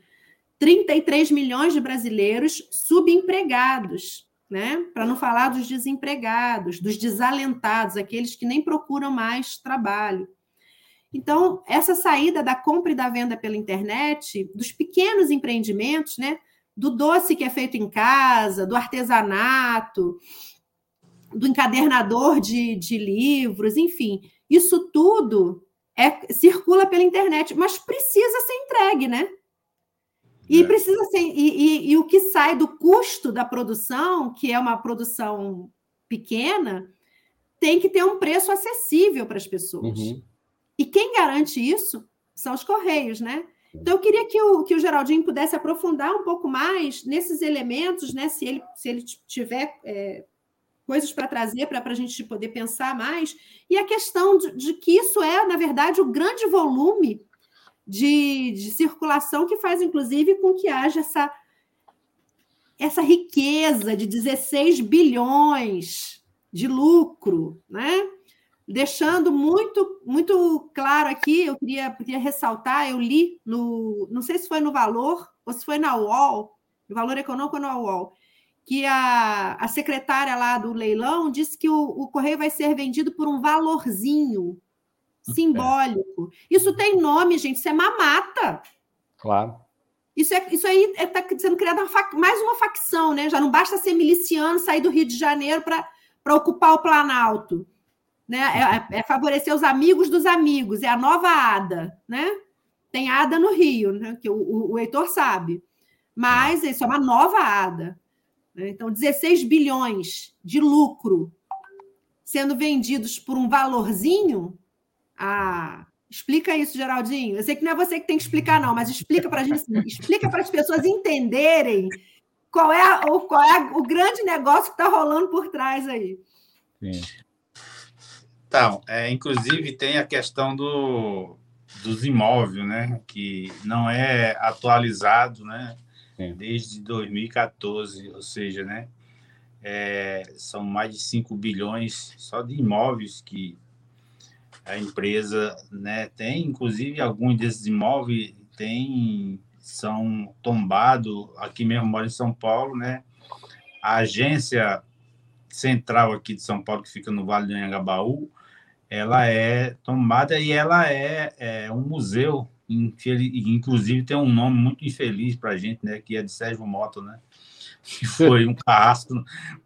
C: 33 milhões de brasileiros subempregados, né? Para não falar dos desempregados, dos desalentados, aqueles que nem procuram mais trabalho. Então, essa saída da compra e da venda pela internet, dos pequenos empreendimentos, né? Do doce que é feito em casa, do artesanato, do encadernador de, de livros, enfim, isso tudo é, circula pela internet, mas precisa ser entregue, né? E é. precisa ser, e, e, e, o que sai do custo da produção, que é uma produção pequena, tem que ter um preço acessível para as pessoas. Uhum. E quem garante isso são os Correios, né? Então, eu queria que o, que o Geraldinho pudesse aprofundar um pouco mais nesses elementos, né? Se ele, se ele tiver é, coisas para trazer para a gente poder pensar mais, e a questão de, de, que isso é, na verdade, o grande volume de, de circulação que faz, inclusive, com que haja essa, essa riqueza de 16 bilhões de lucro, né? Deixando muito, muito claro aqui, eu queria, queria ressaltar, eu li no, não sei se foi no Valor ou se foi na UOL, no Valor Econômico na UOL, que a, a secretária lá do leilão disse que o, o correio vai ser vendido por um valorzinho simbólico. Isso tem nome, gente, isso é mamata.
B: Claro.
C: Isso, é, isso aí está é, tá sendo criada uma mais uma facção, né? Já não basta ser miliciano, sair do Rio de Janeiro para ocupar o Planalto. Né? É, é, é, favorecer os amigos dos amigos, é a nova ADA, né? Tem ADA no Rio, né? que o, o, o Heitor sabe. Mas isso é uma nova ADA. Né? Então, 16 bilhões de lucro sendo vendidos por um valorzinho, ah, Explica isso, Geraldinho. Eu sei que não é você que tem que explicar, não, mas explica para a gente, explica para as pessoas entenderem qual é, o, qual é o grande negócio que está rolando por trás aí.
D: Sim. Então, é, inclusive tem a questão do, dos imóveis, né? Que não é atualizado, né? Sim. Desde 2014, ou seja, né? É, são mais de 5 bilhões só de imóveis que a empresa né, tem, inclusive alguns desses imóveis tem, são tombados, aqui mesmo moro em São Paulo, né? A agência central aqui de São Paulo, que fica no Vale do Anhangabaú, ela é tomada e ela é, é um museu, inclusive tem um nome muito infeliz para a gente, né? Que é de Sérgio Moto, né? Que foi um carrasco,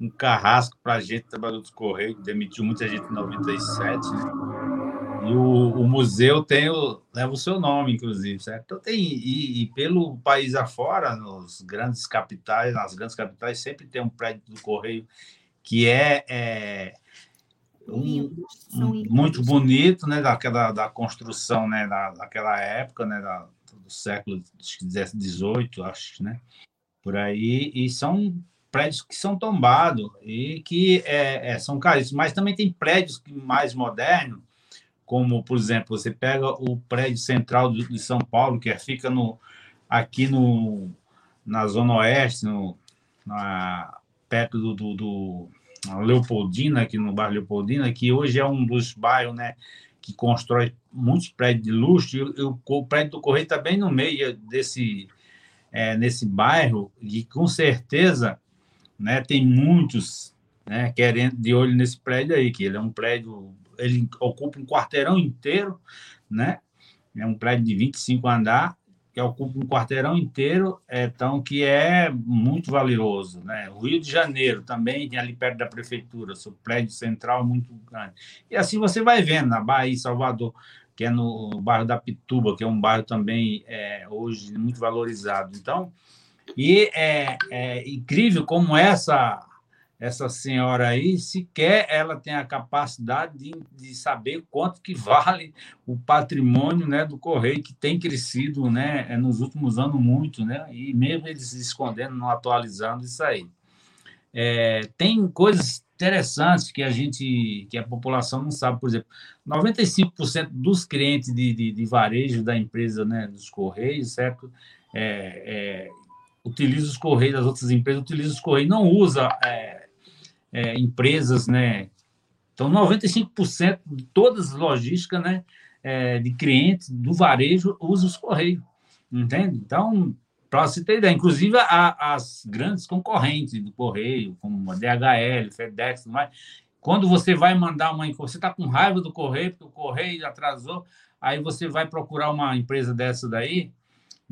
D: um carrasco para a gente, trabalhador dos Correios, demitiu muita gente em 97, né? E o, o museu tem o, leva o seu nome, inclusive, certo? Então tem, e, e, pelo país afora, nos grandes capitais, nas grandes capitais, sempre tem um prédio do Correio que é, é um, um, muito bonito, né, daquela da construção, né, da, daquela época, né, da, do século XVIII, acho, né, por aí, e são prédios que são tombados e que é, é, são caríssimos, mas também tem prédios mais modernos, como, por exemplo, você pega o prédio central de São Paulo, que é, fica no, aqui no, na Zona Oeste, no, na, perto do, do, do Leopoldina, aqui no bairro Leopoldina, que hoje é um dos bairros né, que constrói muitos prédios de luxo, e o, o prédio do Correio está bem no meio desse é, nesse bairro, e com certeza né, tem muitos né, querendo de olho nesse prédio aí, que ele é um prédio, ele ocupa um quarteirão inteiro, né? É um prédio de 25 andar, que ocupa um quarteirão inteiro, então que é muito valioso. Né? Rio de Janeiro também ali perto da prefeitura, seu prédio central muito grande. E assim você vai vendo, na Bahia, Salvador, que é no bairro da Pituba, que é um bairro também é, hoje muito valorizado. Então, e é, é incrível como essa essa senhora aí, sequer ela tem a capacidade de, de saber quanto que vale o patrimônio né, do Correio, que tem crescido né, é, nos últimos anos muito, né, e mesmo eles escondendo, não atualizando isso aí. É, tem coisas interessantes que a gente, que a população não sabe, por exemplo, 95% dos clientes de, de, de, varejo da empresa, né, dos Correios, certo? É, é, utiliza os Correios, das outras empresas utilizam os Correios, não usa é, é, empresas, né? Então, 95% de todas as logísticas, né, é, de clientes do varejo usam os correios, entende? Então, para você ter ideia, inclusive a, as grandes concorrentes do correio, como a DHL, FedEx, mais, quando você vai mandar uma você está com raiva do correio, porque o correio atrasou, aí você vai procurar uma empresa dessa daí,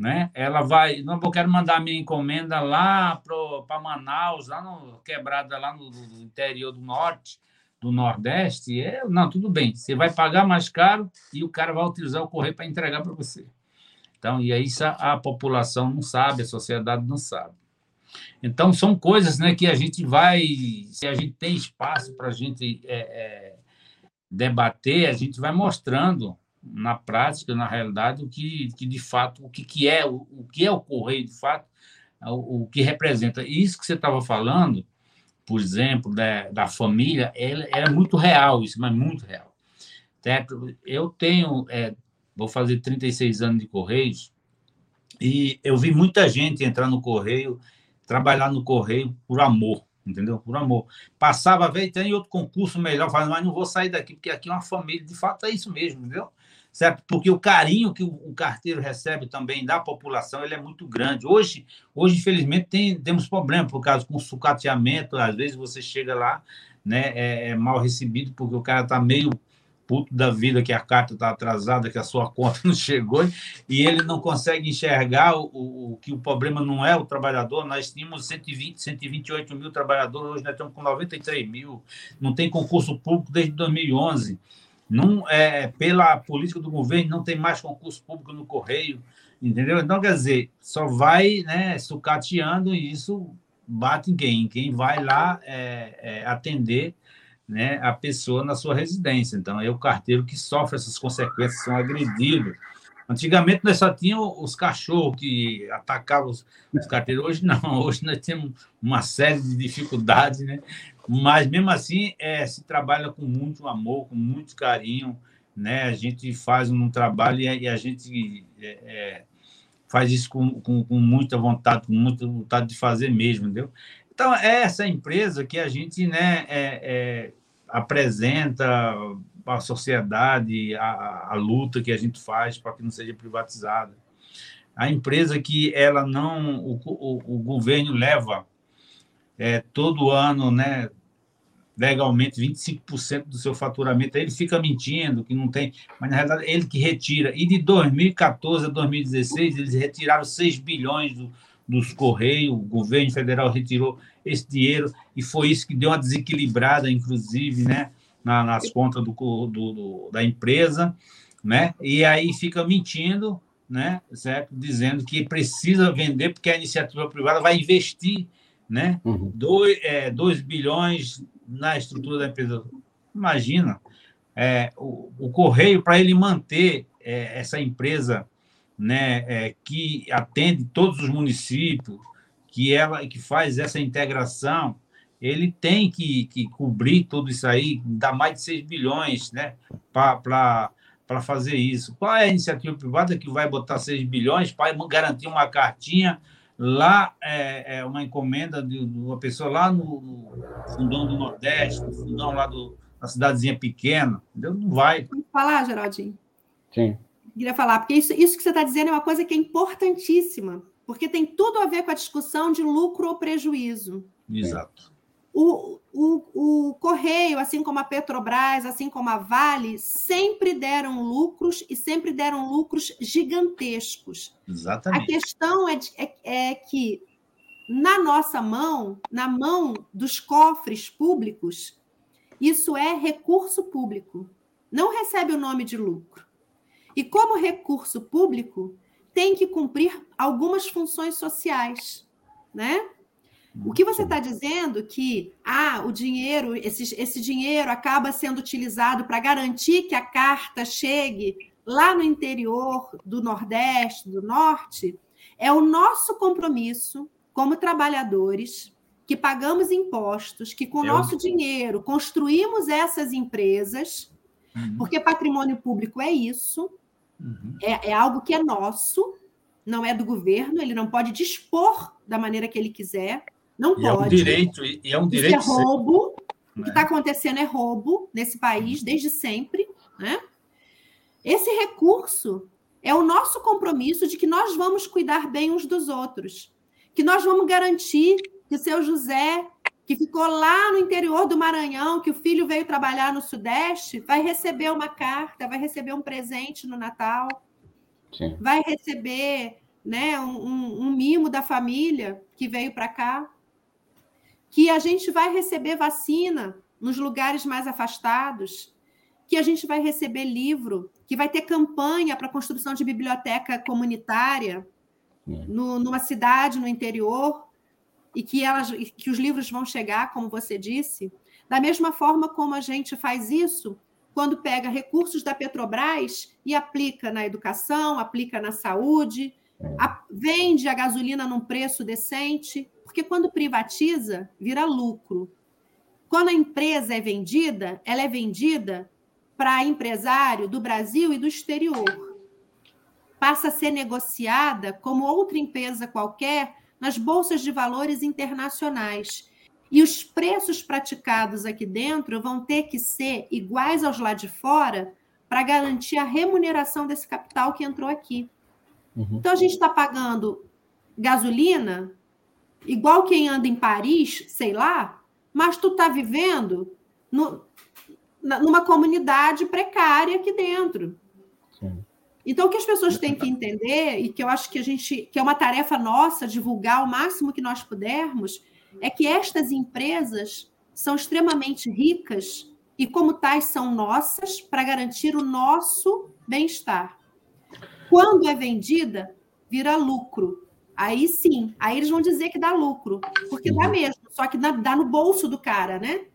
D: né? Ela vai, não, eu quero mandar minha encomenda lá para Manaus, lá no quebrada lá no, interior do norte, do nordeste. É, não, tudo bem. Você vai pagar mais caro e o cara vai utilizar o correio para entregar para você. Então, e aí a, a, população não sabe, a sociedade não sabe. Então, são coisas né, que a gente vai, se a gente tem espaço para a gente é, é, debater, a gente vai mostrando na prática, na realidade, o que, que de fato, o que, que é o, o que é o correio de fato, o, o que representa. Isso que você estava falando, por exemplo, da, da família, ela, é muito real, isso, mas muito real. Certo? Eu tenho, é, vou fazer 36 anos de Correios, e eu vi muita gente entrar no Correio, trabalhar no Correio por amor, entendeu? Por amor. Passava, veio, tem outro concurso melhor, mas não vou sair daqui, porque aqui é uma família, de fato é isso mesmo, entendeu? Certo? Porque o carinho que o carteiro recebe também da população ele é muito grande. Hoje, hoje infelizmente, tem, temos problema por causa com sucateamento. Às vezes você chega lá, né, é, é mal recebido porque o cara está meio puto da vida que a carta está atrasada, que a sua conta não chegou, e ele não consegue enxergar o, o, que o problema não é o trabalhador. Nós tínhamos 120, 128 mil trabalhadores, hoje nós estamos com 93 mil, não tem concurso público desde 2011. Não, é, pela política do governo, não tem mais concurso público no Correio, entendeu? Então, quer dizer, só vai né, sucateando e isso bate em quem? Quem vai lá é, é, atender né, a pessoa na sua residência. Então, é o carteiro que sofre essas consequências, são agredidos. Antigamente, nós só tínhamos os cachorros que atacavam os, os carteiros. Hoje, não. Hoje, nós temos uma série de dificuldades, né? Mas, mesmo assim, é, se trabalha com muito amor, com muito carinho, né? A gente faz um trabalho e a, gente é, é, faz isso com, com, com, muita vontade, com muita vontade de fazer mesmo, entendeu? Então, é essa empresa que a gente né, é, é apresenta à sociedade a, a, luta que a gente faz para que não seja privatizada. A empresa que ela não, o, o, o governo leva é, todo ano, né, legalmente 25% do seu faturamento, ele fica mentindo que não tem, mas na realidade ele que retira. E de 2014 a 2016, eles retiraram 6 bilhões do, dos Correios, o governo federal retirou esse dinheiro e foi isso que deu uma desequilibrada, inclusive, né, na, nas contas do, do, do, da empresa, né? E aí fica mentindo, né, certo? Dizendo que precisa vender porque a iniciativa privada vai investir, né? 2 uhum. é, dois bilhões na estrutura da empresa. Imagina, é, o, o Correio, para ele manter é, essa empresa né, é, que atende todos os municípios, que ela que faz essa integração, ele tem que, que cobrir tudo isso aí, dá mais de 6 bilhões né, para fazer isso. Qual é a iniciativa privada que vai botar 6 bilhões para garantir uma cartinha lá, é, é uma encomenda de, uma pessoa lá no, no fundão do Nordeste, no fundão lá do, na cidadezinha pequena? Entendeu? Não vai.
C: Pode falar, Geraldinho?
B: Sim.
C: Queria falar, porque isso, isso que você está dizendo é uma coisa que é importantíssima, porque tem tudo a ver com a discussão de lucro ou prejuízo.
D: Exato.
C: O, o, o Correio, assim como a Petrobras, assim como a Vale, sempre deram lucros e sempre deram lucros gigantescos.
D: Exatamente.
C: A questão é, de, é, é que, na nossa mão, na mão dos cofres públicos, isso é recurso público. Não recebe o nome de lucro. E como recurso público, tem que cumprir algumas funções sociais, né? O que você está dizendo que ah, o dinheiro, esse, esse dinheiro acaba sendo utilizado para garantir que a carta chegue lá no interior do Nordeste, do Norte, é o nosso compromisso como trabalhadores que pagamos impostos, que com o nosso dinheiro construímos essas empresas, uhum. porque patrimônio público é isso, uhum. é, é algo que é nosso, não é do governo, ele não pode dispor da maneira que ele quiser. Não e pode. É
D: um direito, e é um direito.
C: Isso é roubo. O que está acontecendo é roubo nesse país desde sempre. Né? Esse recurso é o nosso compromisso de que nós vamos cuidar bem uns dos outros, que nós vamos garantir que o seu José, que ficou lá no interior do Maranhão, que o filho veio trabalhar no Sudeste, vai receber uma carta, vai receber um presente no Natal, Sim. vai receber né, um, um, um mimo da família que veio para cá que a gente vai receber vacina nos lugares mais afastados, que a gente vai receber livro, que vai ter campanha para a construção de biblioteca comunitária é. no, numa cidade no interior e que, elas, que os livros vão chegar, como você disse, da mesma forma como a gente faz isso quando pega recursos da Petrobras e aplica na educação, aplica na saúde, é. a, vende a gasolina num preço decente, porque quando privatiza, vira lucro. Quando a empresa é vendida, ela é vendida para empresário do Brasil e do exterior. Passa a ser negociada como outra empresa qualquer nas bolsas de valores internacionais. E os preços praticados aqui dentro vão ter que ser iguais aos lá de fora para garantir a remuneração desse capital que entrou aqui. Uhum. Então, a gente está pagando gasolina igual quem anda em Paris, sei lá, mas tu está vivendo no, numa comunidade precária aqui dentro. Sim. Então, o que as pessoas têm que entender, e que eu acho que a gente, que é uma tarefa nossa, divulgar o máximo que nós pudermos, é que estas empresas são extremamente ricas e, como tais, são nossas para garantir o nosso bem-estar. Quando é vendida, vira lucro. Aí sim, aí eles vão dizer que dá lucro, porque dá mesmo, só que dá no bolso do cara, né?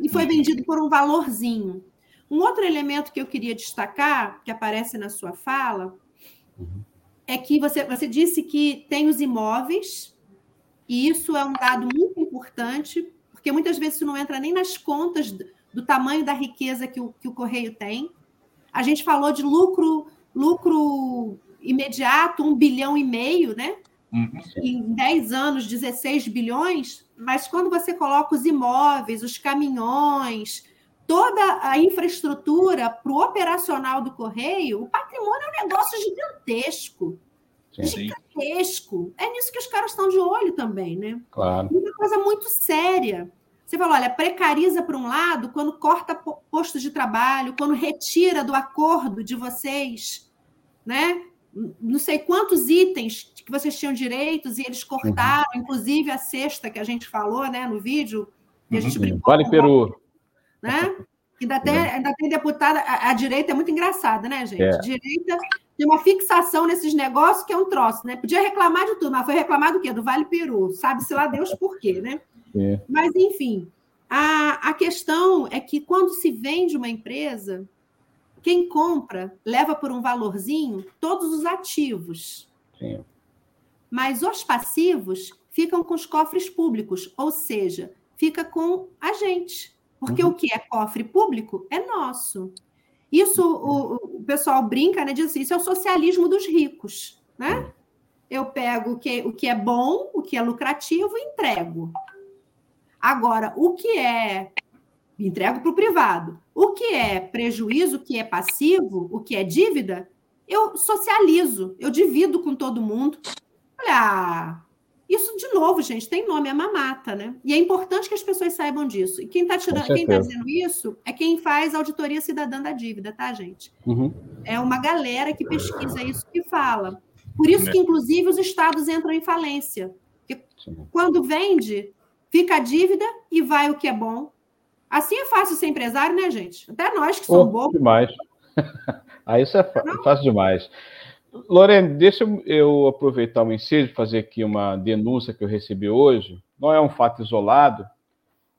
C: e foi vendido por um valorzinho. Um outro elemento que eu queria destacar, que aparece na sua fala, uhum. é que você, você disse que tem os imóveis, e isso é um dado muito importante, porque muitas vezes isso não entra nem nas contas do, do tamanho da riqueza que o, que o Correio tem. A gente falou de lucro, lucro imediato, um bilhão e meio, né? Uhum. Em 10 anos, 16 bilhões, mas quando você coloca os imóveis, os caminhões, toda a infraestrutura para o operacional do Correio, o patrimônio é um negócio gigantesco. Sim. Gigantesco. É nisso que os caras estão de olho também, né?
B: Claro.
C: Uma coisa muito séria. Você falou, olha, precariza por um lado quando corta posto de trabalho, quando retira do acordo de vocês, né? Não sei quantos itens que vocês tinham direitos e eles cortaram, uhum. inclusive a sexta que a gente falou né, no vídeo. Que a gente
B: uhum. Vale Peru.
C: Né? Ainda tem, uhum. ainda tem deputada. A, a, direita é muito engraçada, né, gente? É. Direita tem uma fixação nesses negócios que é um troço, né? Podia reclamar de tudo, mas foi reclamar do quê? Do Vale Peru. Sabe-se lá Deus por quê, né? É. Mas, enfim, a, a questão é que quando se vende uma empresa, quem compra leva por um valorzinho todos os ativos. Sim. Mas os passivos ficam com os cofres públicos, ou seja, fica com a gente. Porque uhum. o que é cofre público é nosso. Isso o, o pessoal brinca, né? Diz assim, isso é o socialismo dos ricos, né? Eu pego o que, o que é bom, o que é lucrativo e entrego. Agora, o que é entrego para o privado. O que é prejuízo, o que é passivo, o que é dívida, eu socializo, eu divido com todo mundo. Olha, ah, isso de novo, gente, tem nome, é mamata, né? E é importante que as pessoas saibam disso. E quem está tirando, quem está dizendo isso é quem faz auditoria cidadã da dívida, tá, gente? Uhum. É uma galera que pesquisa isso que fala. Por isso que, inclusive, os estados entram em falência. Porque quando vende, fica a dívida e vai o que é bom, Assim é fácil ser empresário, né, gente? Até nós que somos oh, bobos.
B: Demais. ah, isso é fácil demais. Lorene, deixa eu aproveitar o ensejo e fazer aqui uma denúncia que eu recebi hoje. Não é um fato isolado,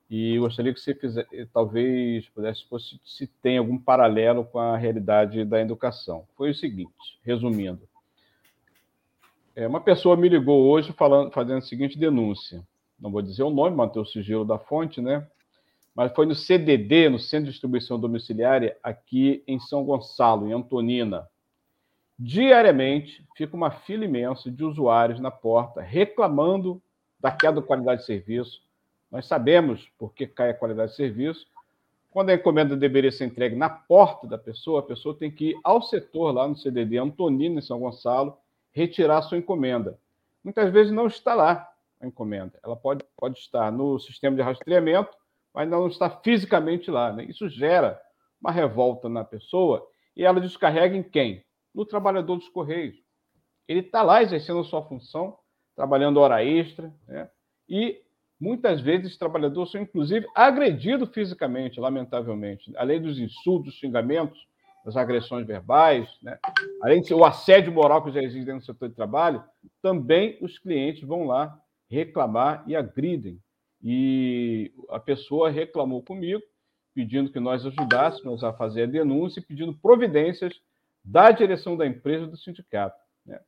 B: e gostaria que você fizer, talvez pudesse se tem algum paralelo com a realidade da educação. Foi o seguinte, resumindo. É, uma pessoa me ligou hoje falando, fazendo a seguinte denúncia. Não vou dizer o nome, manter o sigilo da fonte, né? Mas foi no CDD, no Centro de Distribuição Domiciliária, aqui em São Gonçalo, em Antonina. Diariamente fica uma fila imensa de usuários na porta reclamando da queda da qualidade de serviço. Nós sabemos por que cai a qualidade de serviço. Quando a encomenda deveria ser entregue na porta da pessoa, a pessoa tem que ir ao setor lá no CDD Antonina, em São Gonçalo, retirar sua encomenda. Muitas vezes não está lá a encomenda. Ela pode, pode estar no sistema de rastreamento mas não está fisicamente lá. Né? Isso gera uma revolta na pessoa e ela descarrega em quem? No trabalhador dos Correios. Ele está lá exercendo a sua função, trabalhando hora extra, né? e muitas vezes os trabalhadores são, inclusive, agredidos fisicamente, lamentavelmente. Além dos insultos, xingamentos, das agressões verbais, né? além do assédio moral que já existe do setor de trabalho, também os clientes vão lá reclamar e agridem e a pessoa reclamou comigo, pedindo que nós ajudássemos a fazer a denúncia e pedindo providências da direção da empresa do sindicato. Né?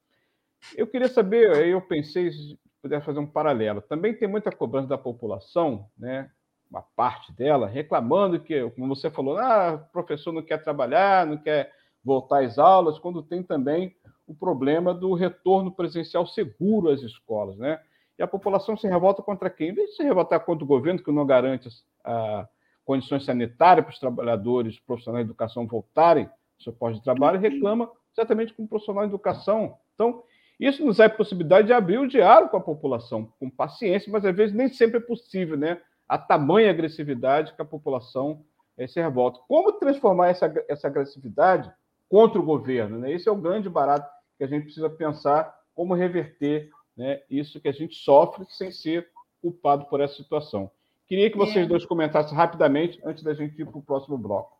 B: Eu queria saber, aí eu pensei se puder fazer um paralelo. Também tem muita cobrança da população, né? uma parte dela, reclamando que, como você falou, ah, o professor não quer trabalhar, não quer voltar às aulas, quando tem também o problema do retorno presencial seguro às escolas, né? E a população se revolta contra quem? Em vez de se revoltar contra o governo, que não garante a, condições sanitárias para os trabalhadores, profissionais de educação voltarem ao seu posto de trabalho, reclama exatamente com o profissional de educação. Então, isso nos dá a possibilidade de abrir o diálogo com a população, com paciência, mas às vezes nem sempre é possível, né? A tamanha agressividade que a população é, se revolta. Como transformar essa, essa agressividade contra o governo? Né? Esse é o grande barato que a gente precisa pensar como reverter né, isso que a gente sofre sem ser culpado por essa situação. Queria que vocês é. dois comentassem rapidamente antes da gente ir para o próximo bloco.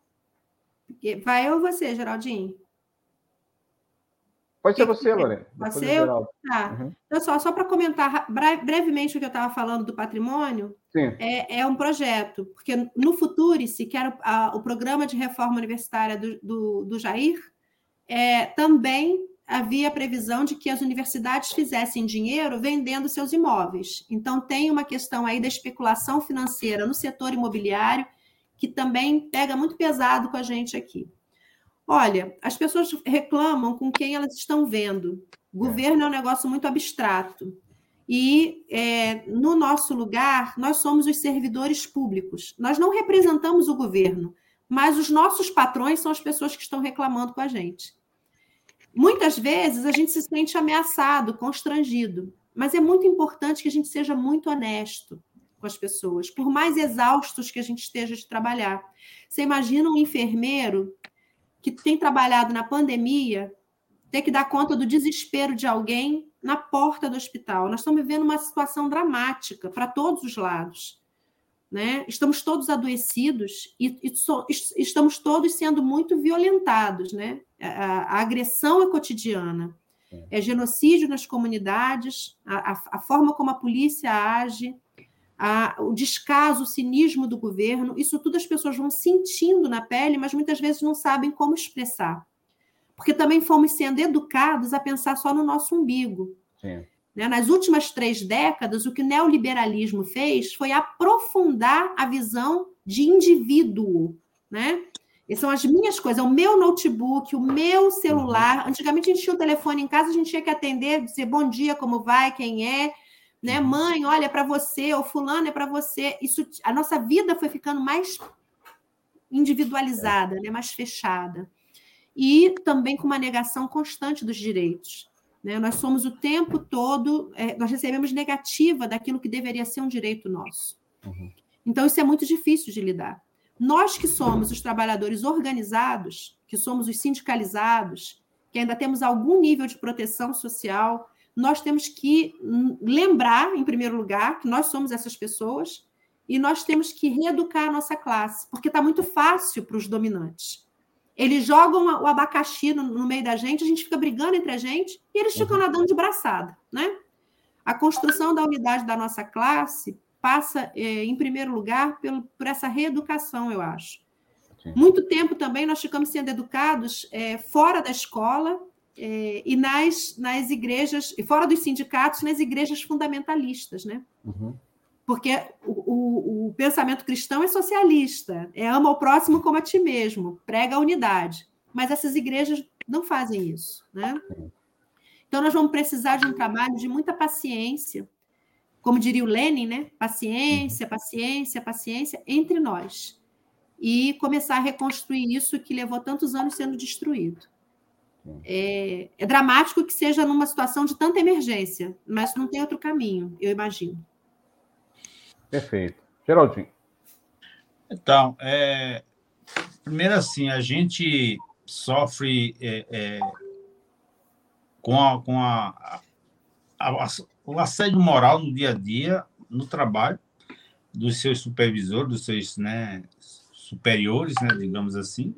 C: Vai ou você, Geraldinho?
B: Pode ser você, Lorena.
C: Pode ser eu? Tá. Uhum. Então, só, só para comentar brevemente o que eu estava falando do patrimônio, é, é, um projeto, porque no Futurice, que era a, o programa de reforma universitária do, do, do Jair, é, também havia previsão de que as universidades fizessem dinheiro vendendo seus imóveis. Então, tem uma questão aí da especulação financeira no setor imobiliário, que também pega muito pesado com a gente aqui. Olha, as pessoas reclamam com quem elas estão vendo. Governo é um negócio muito abstrato. E é, no nosso lugar, nós somos os servidores públicos. Nós não representamos o governo, mas os nossos patrões são as pessoas que estão reclamando com a gente. Muitas vezes a gente se sente ameaçado, constrangido, mas é muito importante que a gente seja muito honesto com as pessoas, por mais exaustos que a gente esteja de trabalhar. Você imagina um enfermeiro que tem trabalhado na pandemia ter que dar conta do desespero de alguém na porta do hospital. Nós estamos vivendo uma situação dramática para todos os lados. Né? Estamos todos adoecidos e, e so, estamos todos sendo muito violentados. Né? A, a agressão é cotidiana. É genocídio nas comunidades, a, a, a forma como a polícia age, o descaso, o cinismo do governo, isso tudo as pessoas vão sentindo na pele, mas muitas vezes não sabem como expressar. Porque também fomos sendo educados a pensar só no nosso umbigo. Sim. Né? Nas últimas três décadas, o que o neoliberalismo fez foi aprofundar a visão de indivíduo. Né? Essas são as minhas coisas, o meu notebook, o meu celular. Uhum. Antigamente a gente tinha o telefone em casa, a gente tinha que atender, dizer bom dia, como vai, quem é né? Uhum. Mãe, olha para você, ou fulano é para você. Isso, a nossa vida foi ficando mais individualizada, né? mais fechada. E também com uma negação constante dos direitos. Né? Nós somos o tempo todo, é, nós recebemos negativa daquilo que deveria ser um direito nosso. Uhum. Então, isso é muito difícil de lidar. Nós que somos os trabalhadores organizados, que somos os sindicalizados, que ainda temos algum nível de proteção social, nós temos que lembrar, em primeiro lugar, que nós somos essas pessoas e nós temos que reeducar a nossa classe, porque está muito fácil para os dominantes. Eles jogam o abacaxi no, no, meio da gente, a gente fica brigando entre a gente e eles ficam uhum. nadando de braçada, né? A construção da unidade da nossa classe passa, é, em primeiro lugar, pelo, por essa reeducação, eu acho. Sim. Muito tempo também nós ficamos sendo educados é, fora da escola é, e nas, nas igrejas, e fora dos sindicatos, nas igrejas fundamentalistas, né? Uhum. Porque o, o, o, pensamento cristão é socialista, é ama o próximo como a ti mesmo, prega a unidade. Mas essas igrejas não fazem isso, né? Então nós vamos precisar de um trabalho de muita paciência, como diria o Lenin, né? Paciência, paciência, paciência entre nós. E começar a reconstruir isso que levou tantos anos sendo destruído. É, é, dramático que seja numa situação de tanta emergência, mas não tem outro caminho, eu imagino.
B: Perfeito. Geraldinho.
D: Então, é, primeiro assim, a gente sofre é, é, com, a, com a, a, a, o assédio moral no dia a dia, no trabalho, dos seus supervisores, dos seus né, superiores, né, digamos assim.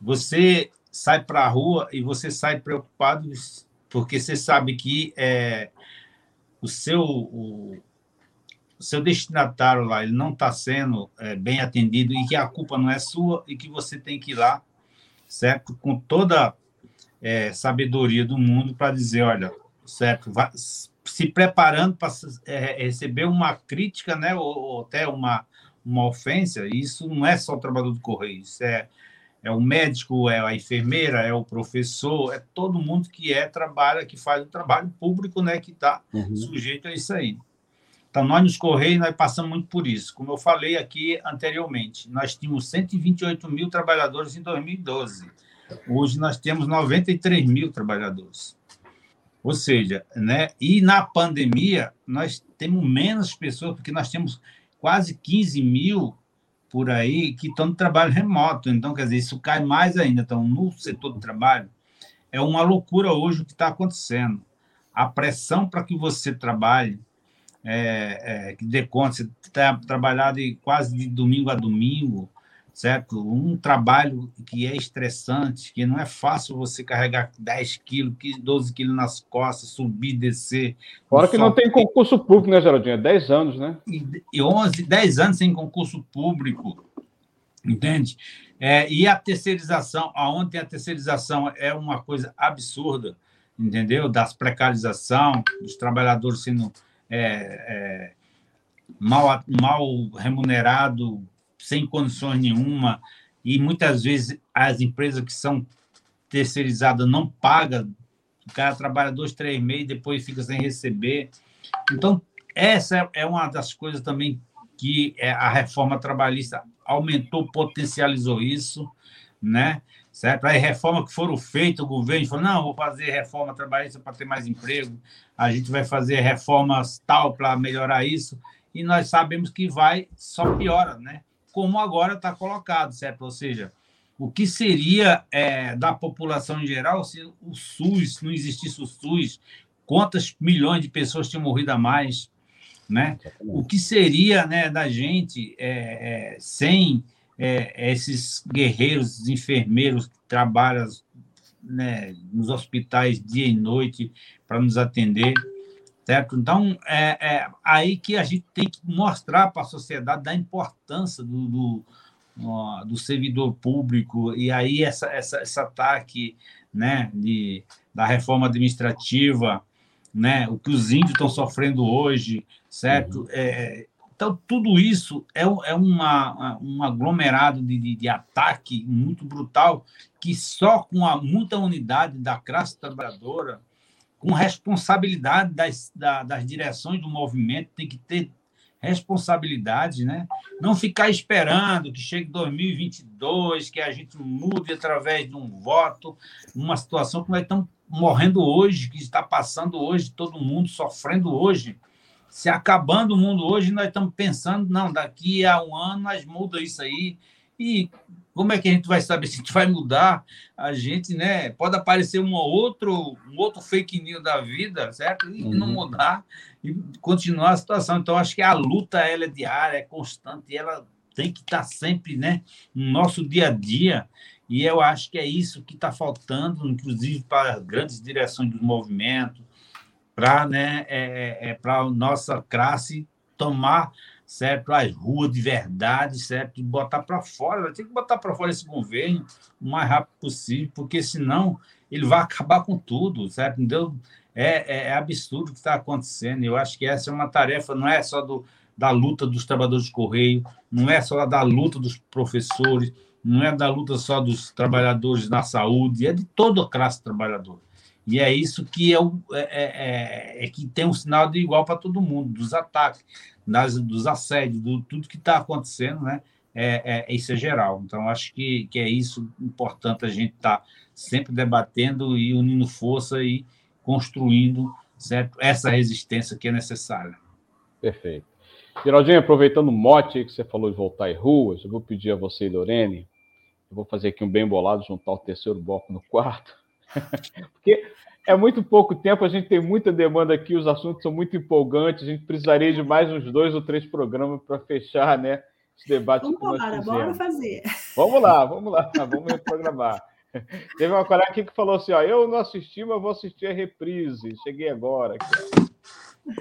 D: Você sai para a rua e você sai preocupado porque você sabe que é, o seu o, seu destinatário lá ele não está sendo é, bem atendido e que a culpa não é sua e que você tem que ir lá, certo? Com toda é, sabedoria do mundo para dizer, olha, certo, vai, se preparando para é, receber uma crítica, né, ou, ou, até uma, uma ofensa. Isso não é só o trabalhador do correio, isso é é o médico, é a enfermeira, é o professor, é todo mundo que é trabalha, que faz o trabalho público, né, que está uhum. sujeito a isso aí. Então, nós nos Correios, nós passamos muito por isso. Como eu falei aqui anteriormente, nós tínhamos 128 mil trabalhadores em 2012. Hoje nós temos 93 mil trabalhadores. Ou seja, né? E na pandemia, nós temos menos pessoas, porque nós temos quase 15 mil por aí que estão no trabalho remoto. Então, quer dizer, isso cai mais ainda. Então, no setor do trabalho, é uma loucura hoje o que está acontecendo. A pressão para que você trabalhe, é, é, que dê conta, você está trabalhado quase de domingo a domingo, certo? Um trabalho que é estressante, que não é fácil você carregar 10 quilos, 12 quilos nas costas, subir, descer.
B: Fora que não tem concurso público, né, Geraldinho? 10 é anos, né?
D: E 11, 10 anos sem concurso público, entende? É, e a terceirização, aonde a terceirização é uma coisa absurda, entendeu? Das precarização, dos trabalhadores sendo é, é, mal, mal remunerado, sem condições nenhuma, e muitas vezes as empresas que são terceirizadas não pagam, o cara trabalha dois, três meses, depois fica sem receber. Então, essa é uma das coisas também que é, a reforma trabalhista aumentou, potencializou isso, né? Certo? Aí, reforma que foram feitas, o governo falou: não, vou fazer reforma trabalhista para ter mais emprego, a gente vai fazer reformas tal para melhorar isso, e nós sabemos que vai, só piora, né? como agora está colocado, certo? Ou seja, o que seria é, da população em geral se o SUS, não existisse o SUS, quantas milhões de pessoas tinham morrido a mais, né? O que seria né, da gente é, é, sem é, esses guerreiros, enfermeiros que trabalham né, nos hospitais dia e noite para nos atender, certo? Então, é, é, aí que a gente tem que mostrar para a sociedade da importância do, do, do, servidor público, e aí essa, essa, esse ataque né, de, da reforma administrativa, né, o que os índios estão sofrendo hoje, certo? Uhum. É, então, tudo isso é, é uma, um aglomerado de, de, de, ataque muito brutal que só com a muita unidade da classe trabalhadora com responsabilidade das, das direções do movimento, tem que ter responsabilidade, né? Não ficar esperando que chegue 2022, que a gente mude através de um voto, uma situação que nós estamos morrendo hoje, que está passando hoje, todo mundo sofrendo hoje, se acabando o mundo hoje, nós estamos pensando, não, daqui a um ano nós muda isso aí, e como é que a gente vai saber se a gente vai mudar? A gente, né? Pode aparecer um outro, um outro fake news da vida, certo? E uhum. não mudar e continuar a situação. Então, acho que a luta ela é diária, é constante, e ela tem que estar sempre, né, no nosso dia a dia. E eu acho que é isso que está faltando, inclusive para as grandes direções dos movimentos, para né, é, é, é a nossa classe tomar certo? As ruas de verdade, certo? E botar para fora, tem que botar para fora esse governo o mais rápido possível, porque senão ele vai acabar com tudo, certo? Entendeu? É, é, é absurdo o que está acontecendo. Eu acho que essa é uma tarefa, não é só do, da luta dos trabalhadores de correio, não é só da luta dos professores, não é da luta só dos trabalhadores na saúde, é de toda a classe trabalhadora. E é isso que é, o, é, é, é, é que tem um sinal de igual para todo mundo, dos ataques, das, dos assédios, do tudo que está acontecendo, né? É, é, isso é geral. Então, acho que, que é isso importante a gente estar tá sempre debatendo e unindo força e construindo certo? essa resistência que é necessária.
B: Perfeito. Geraldinho, aproveitando o mote que você falou de voltar em ruas, eu vou pedir a você e Lorene, eu vou fazer aqui um bem bolado, juntar o terceiro bloco no quarto, porque é muito pouco tempo, a gente tem muita demanda aqui, os assuntos são muito empolgantes, a gente precisaria de mais uns dois ou três programas para fechar, né? Esse debate
C: vamos embora, bora fazer.
B: Vamos lá, vamos lá, vamos reprogramar. Teve uma colega aqui que falou assim: ó, eu não assisti, mas vou assistir a reprise. Cheguei agora. Aqui,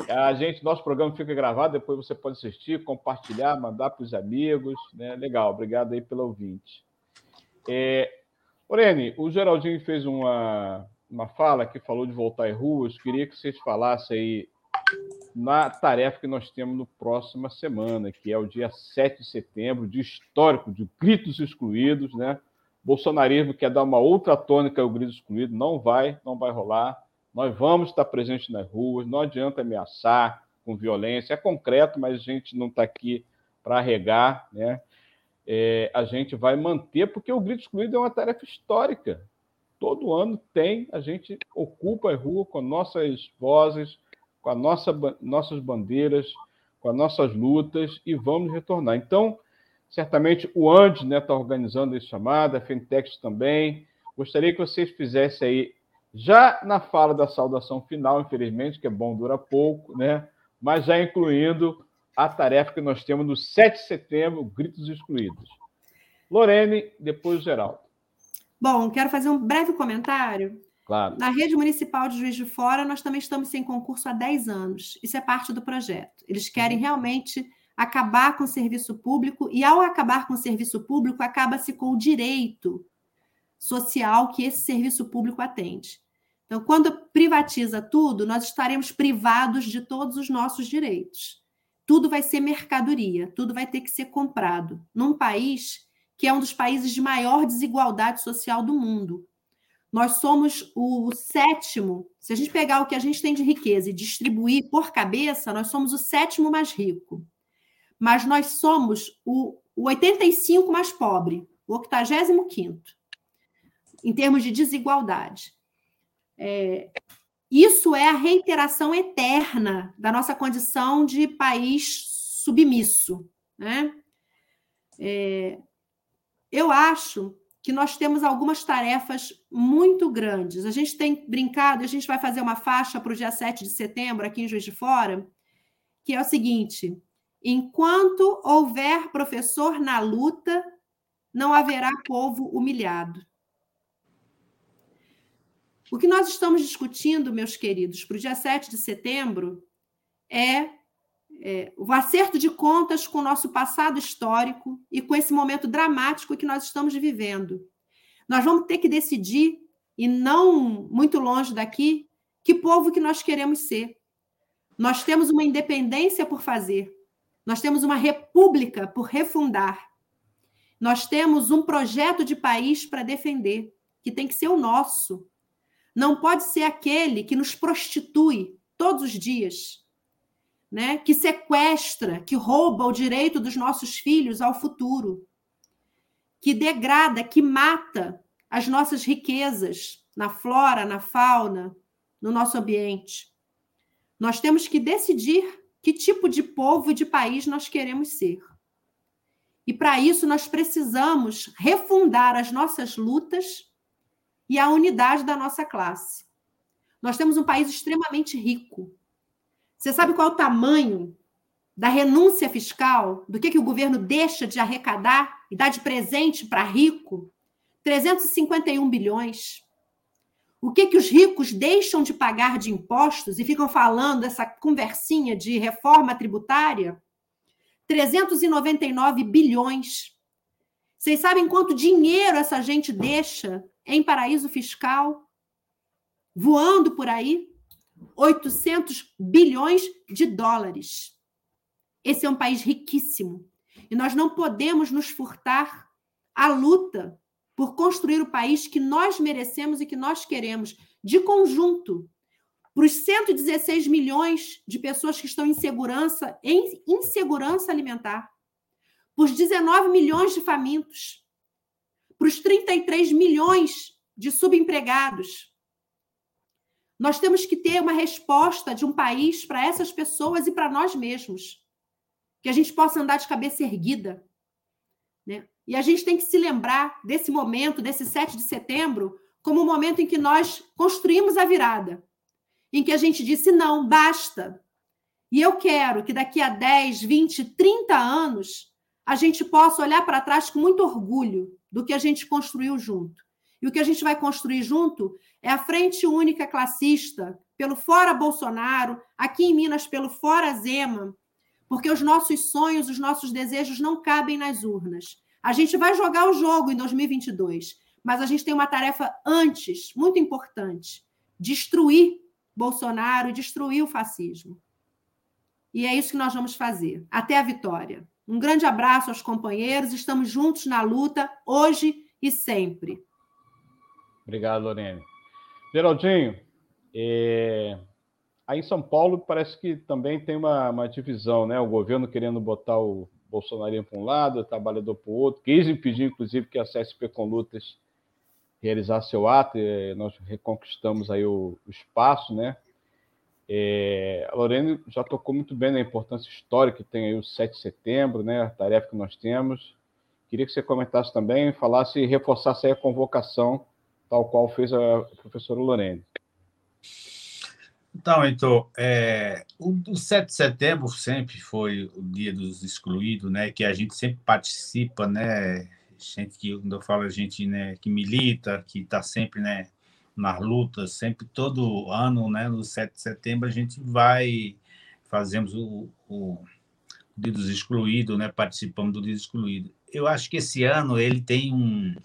B: a gente, nosso programa fica gravado, depois você pode assistir, compartilhar, mandar para os amigos. Né? Legal, obrigado aí pelo ouvinte. É, Orene, o Geraldinho fez uma, uma fala que falou de voltar às ruas. Queria que vocês falassem aí na tarefa que nós temos no próxima semana, que é o dia 7 de setembro, dia histórico de gritos excluídos, né? Bolsonarismo quer dar uma outra tônica ao grito excluído, não vai, não vai rolar. Nós vamos estar presentes nas ruas, não adianta ameaçar com violência, é concreto, mas a gente não está aqui para regar, né? É, a gente vai manter, porque o grito excluído é uma tarefa histórica todo ano tem, a gente ocupa a rua com nossas vozes, com a nossa, nossas bandeiras, com as nossas lutas e vamos retornar. Então, certamente o Andes está né, tá organizando esse chamado, a Fintech também. Gostaria que vocês fizessem aí, já na fala da saudação final, infelizmente, que é bom, dura pouco, né? mas já incluindo a tarefa que nós temos no 7 de setembro, Gritos Excluídos. Lorene, depois o Geraldo.
C: Bom, quero fazer um breve comentário.
B: Claro.
C: Na rede municipal de Juiz de Fora, nós também estamos sem concurso há 10 anos. Isso é parte do projeto. Eles querem uhum. realmente acabar com o serviço público, e ao acabar com o serviço público, acaba-se com o direito social que esse serviço público atende. Então, quando privatiza tudo, nós estaremos privados de todos os nossos direitos. Tudo vai ser mercadoria, tudo vai ter que ser comprado. Num país que é um dos países de maior desigualdade social do mundo. Nós somos o sétimo, se a gente pegar o que a gente tem de riqueza e distribuir por cabeça, nós somos o sétimo mais rico. Mas nós somos o, o 85 mais pobre, o 85 em termos de desigualdade. É, isso é a reiteração eterna da nossa condição de país submisso. Né? É, eu acho que nós temos algumas tarefas muito grandes. A gente tem brincado, a gente vai fazer uma faixa para o dia 7 de setembro aqui em Juiz de Fora, que é o seguinte: enquanto houver professor na luta, não haverá povo humilhado. O que nós estamos discutindo, meus queridos, para o dia 7 de setembro é é, o acerto de contas com o nosso passado histórico e com esse momento dramático que nós estamos vivendo. Nós vamos ter que decidir, e não muito longe daqui, que povo que nós queremos ser. Nós temos uma independência por fazer, nós temos uma república por refundar, nós temos um projeto de país para defender, que tem que ser o nosso. Não pode ser aquele que nos prostitui todos os dias né, que sequestra, que rouba o direito dos nossos filhos ao futuro, que degrada, que mata as nossas riquezas na flora, na fauna, no nosso ambiente. Nós temos que decidir que tipo de povo e de país nós queremos ser. E para isso nós precisamos refundar as nossas lutas e a unidade da nossa classe. Nós temos um país extremamente rico, você sabe qual é o tamanho da renúncia fiscal, do que, que o governo deixa de arrecadar e dá de presente para rico? 351 bilhões. O que, que os ricos deixam de pagar de impostos e ficam falando essa conversinha de reforma tributária? 399 bilhões. Vocês sabem quanto dinheiro essa gente deixa em paraíso fiscal? Voando por aí? 800 bilhões de dólares. Esse é um país riquíssimo. E nós não podemos nos furtar a luta por construir o país que nós merecemos e que nós queremos, de conjunto, para os 116 milhões de pessoas que estão em segurança, em insegurança alimentar, para os 19 milhões de famintos, para os 33 milhões de subempregados, nós temos que ter uma resposta de um país para essas pessoas e para nós mesmos. Que a gente possa andar de cabeça erguida. Né? E a gente tem que se lembrar desse momento, desse 7 de setembro, como o um momento em que nós construímos a virada. Em que a gente disse: não, basta. E eu quero que daqui a 10, 20, 30 anos a gente possa olhar para trás com muito orgulho do que a gente construiu junto. E o que a gente vai construir junto é a frente única classista, pelo fora Bolsonaro, aqui em Minas, pelo fora Zema, porque os nossos sonhos, os nossos desejos não cabem nas urnas. A gente vai jogar o jogo em 2022, mas a gente tem uma tarefa antes, muito importante: destruir Bolsonaro destruir o fascismo. E é isso que nós vamos fazer, até a vitória. Um grande abraço aos companheiros, estamos juntos na luta, hoje e sempre.
B: Obrigado, Lorene. Geraldinho, é... aí em São Paulo parece que também tem uma, uma divisão, né? O governo querendo botar o Bolsonaro para um lado, o trabalhador para o outro, quis impedir, inclusive, que a CSP com lutas realizasse seu ato, nós reconquistamos aí o, o espaço, né? É, a Lorene já tocou muito bem na importância histórica que tem aí o 7 de setembro, né? A tarefa que nós temos. Queria que você comentasse também, falasse e reforçasse a convocação tal qual fez a professora Lorene.
D: Então, então é, o, o 7 de setembro sempre foi o dia dos excluídos, né, que a gente sempre participa, né, gente que, quando eu falo, gente né, que milita, que está sempre né, nas lutas, sempre todo ano, né, no 7 de setembro, a gente vai, fazemos o, o Dia dos Excluídos, né, participamos do Dia dos Excluídos. Eu acho que esse ano ele tem um,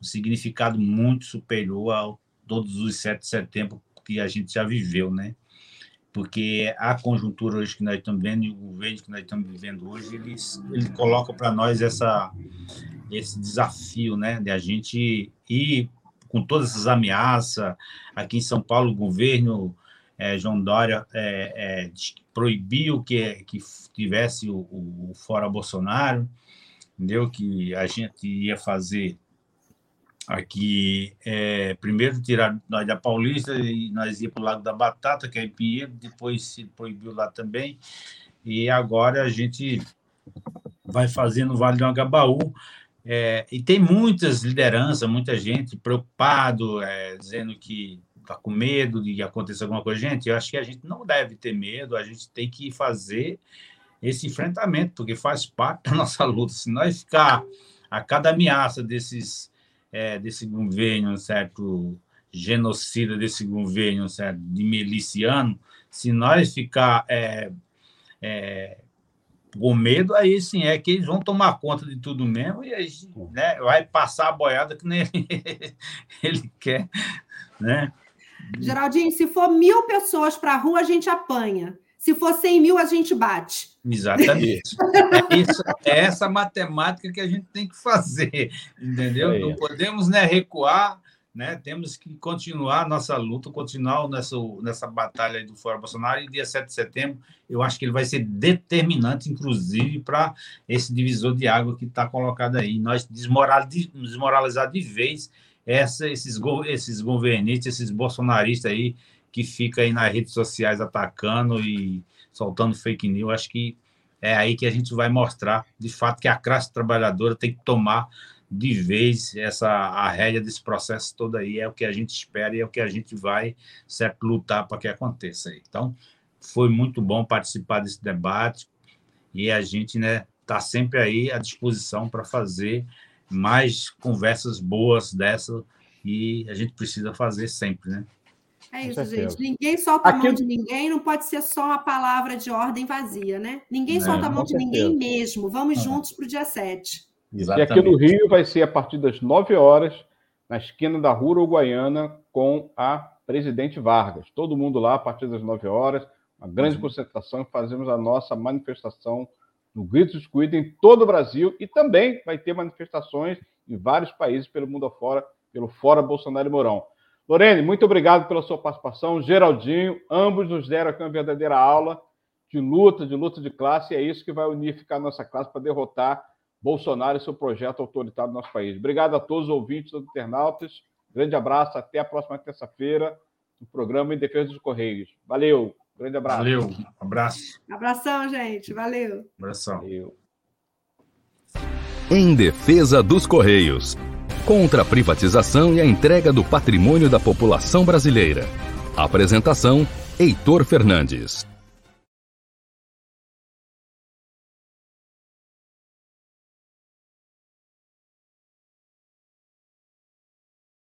D: um significado muito superior a todos os 7 de setembro que a gente já viveu, né? Porque a conjuntura hoje que nós estamos vendo e o governo que nós estamos vivendo hoje, ele, ele coloca para nós essa, esse desafio, né? De a gente ir com todas essas ameaças. Aqui em São Paulo, o governo é, João Dória é, é, proibiu que, que tivesse o, o, Fora Bolsonaro, entendeu? Que a gente ia fazer aqui, primeiro tirar nós da Paulista e nós ia para o Lago da Batata, que é em Pinheiro, depois se proibiu lá também, e agora a gente vai fazer no Vale do Agabaú, é, e tem muitas lideranças, muita gente preocupado, é, dizendo que está com medo de acontecer alguma coisa. Gente, eu acho que a gente não deve ter medo, a gente tem que fazer esse enfrentamento, porque faz parte da nossa luta. Se nós ficar a cada ameaça desses, é, desse governo, certo, genocida desse governo, certo, de miliciano, se nós ficar é, é, com medo, aí sim é que eles vão tomar conta de tudo mesmo e aí, né, vai passar a boiada que nem ele, ele quer, né?
C: Geraldinho, se for mil pessoas para a rua, a gente apanha. Se for 100 mil, a gente bate.
D: Exatamente. é, isso, é essa matemática que a gente tem que fazer, entendeu? Não podemos né, recuar, né? temos que continuar nossa luta, continuar nessa, nessa batalha do Fora Bolsonaro. E dia 7 de setembro, eu acho que ele vai ser determinante, inclusive, para esse divisor de água que está colocado aí. Nós desmoralizar de vez essa, esses, esses governistas, esses bolsonaristas aí que fica aí nas redes sociais atacando e soltando fake news. Acho que é aí que a gente vai mostrar, de fato, que a classe trabalhadora tem que tomar de vez essa a rédea desse processo todo aí. É o que a gente espera e é o que a gente vai certo, lutar para que aconteça aí. Então, foi muito bom participar desse debate e a gente né, está sempre aí à disposição para fazer mais conversas boas dessa e a gente precisa fazer sempre, né?
C: É isso, gente. Ninguém solta Aqui... a mão de ninguém, não pode ser só uma palavra de ordem vazia, né? Ninguém solta a mão de ninguém mesmo. Vamos juntos para o dia 7.
B: Exatamente. E aqui no Rio vai ser a partir das 9 horas, na esquina da Rua Uruguaiana, com a presidente Vargas. Todo mundo lá a partir das 9 horas, uma grande uhum. concentração, fazemos a nossa manifestação no Gritos Cuida em todo o Brasil e também vai ter manifestações em vários países pelo mundo afora, pelo Fora Bolsonaro e Mourão. Lorene, muito obrigado pela sua participação. Geraldinho, ambos nos deram aqui uma verdadeira aula de luta, de luta de classe, e é isso que vai unificar a nossa classe para derrotar Bolsonaro e seu projeto autoritário no nosso país. Obrigado a todos os ouvintes, todos os internautas. Grande abraço, até a próxima terça-feira no programa Em Defesa dos Correios. Valeu! Grande abraço.
D: Valeu, abraço.
C: Abração, gente. Valeu.
D: Abração. Valeu.
A: Em defesa dos Correios. Contra a privatização e a entrega do patrimônio da população brasileira. Apresentação: Heitor Fernandes.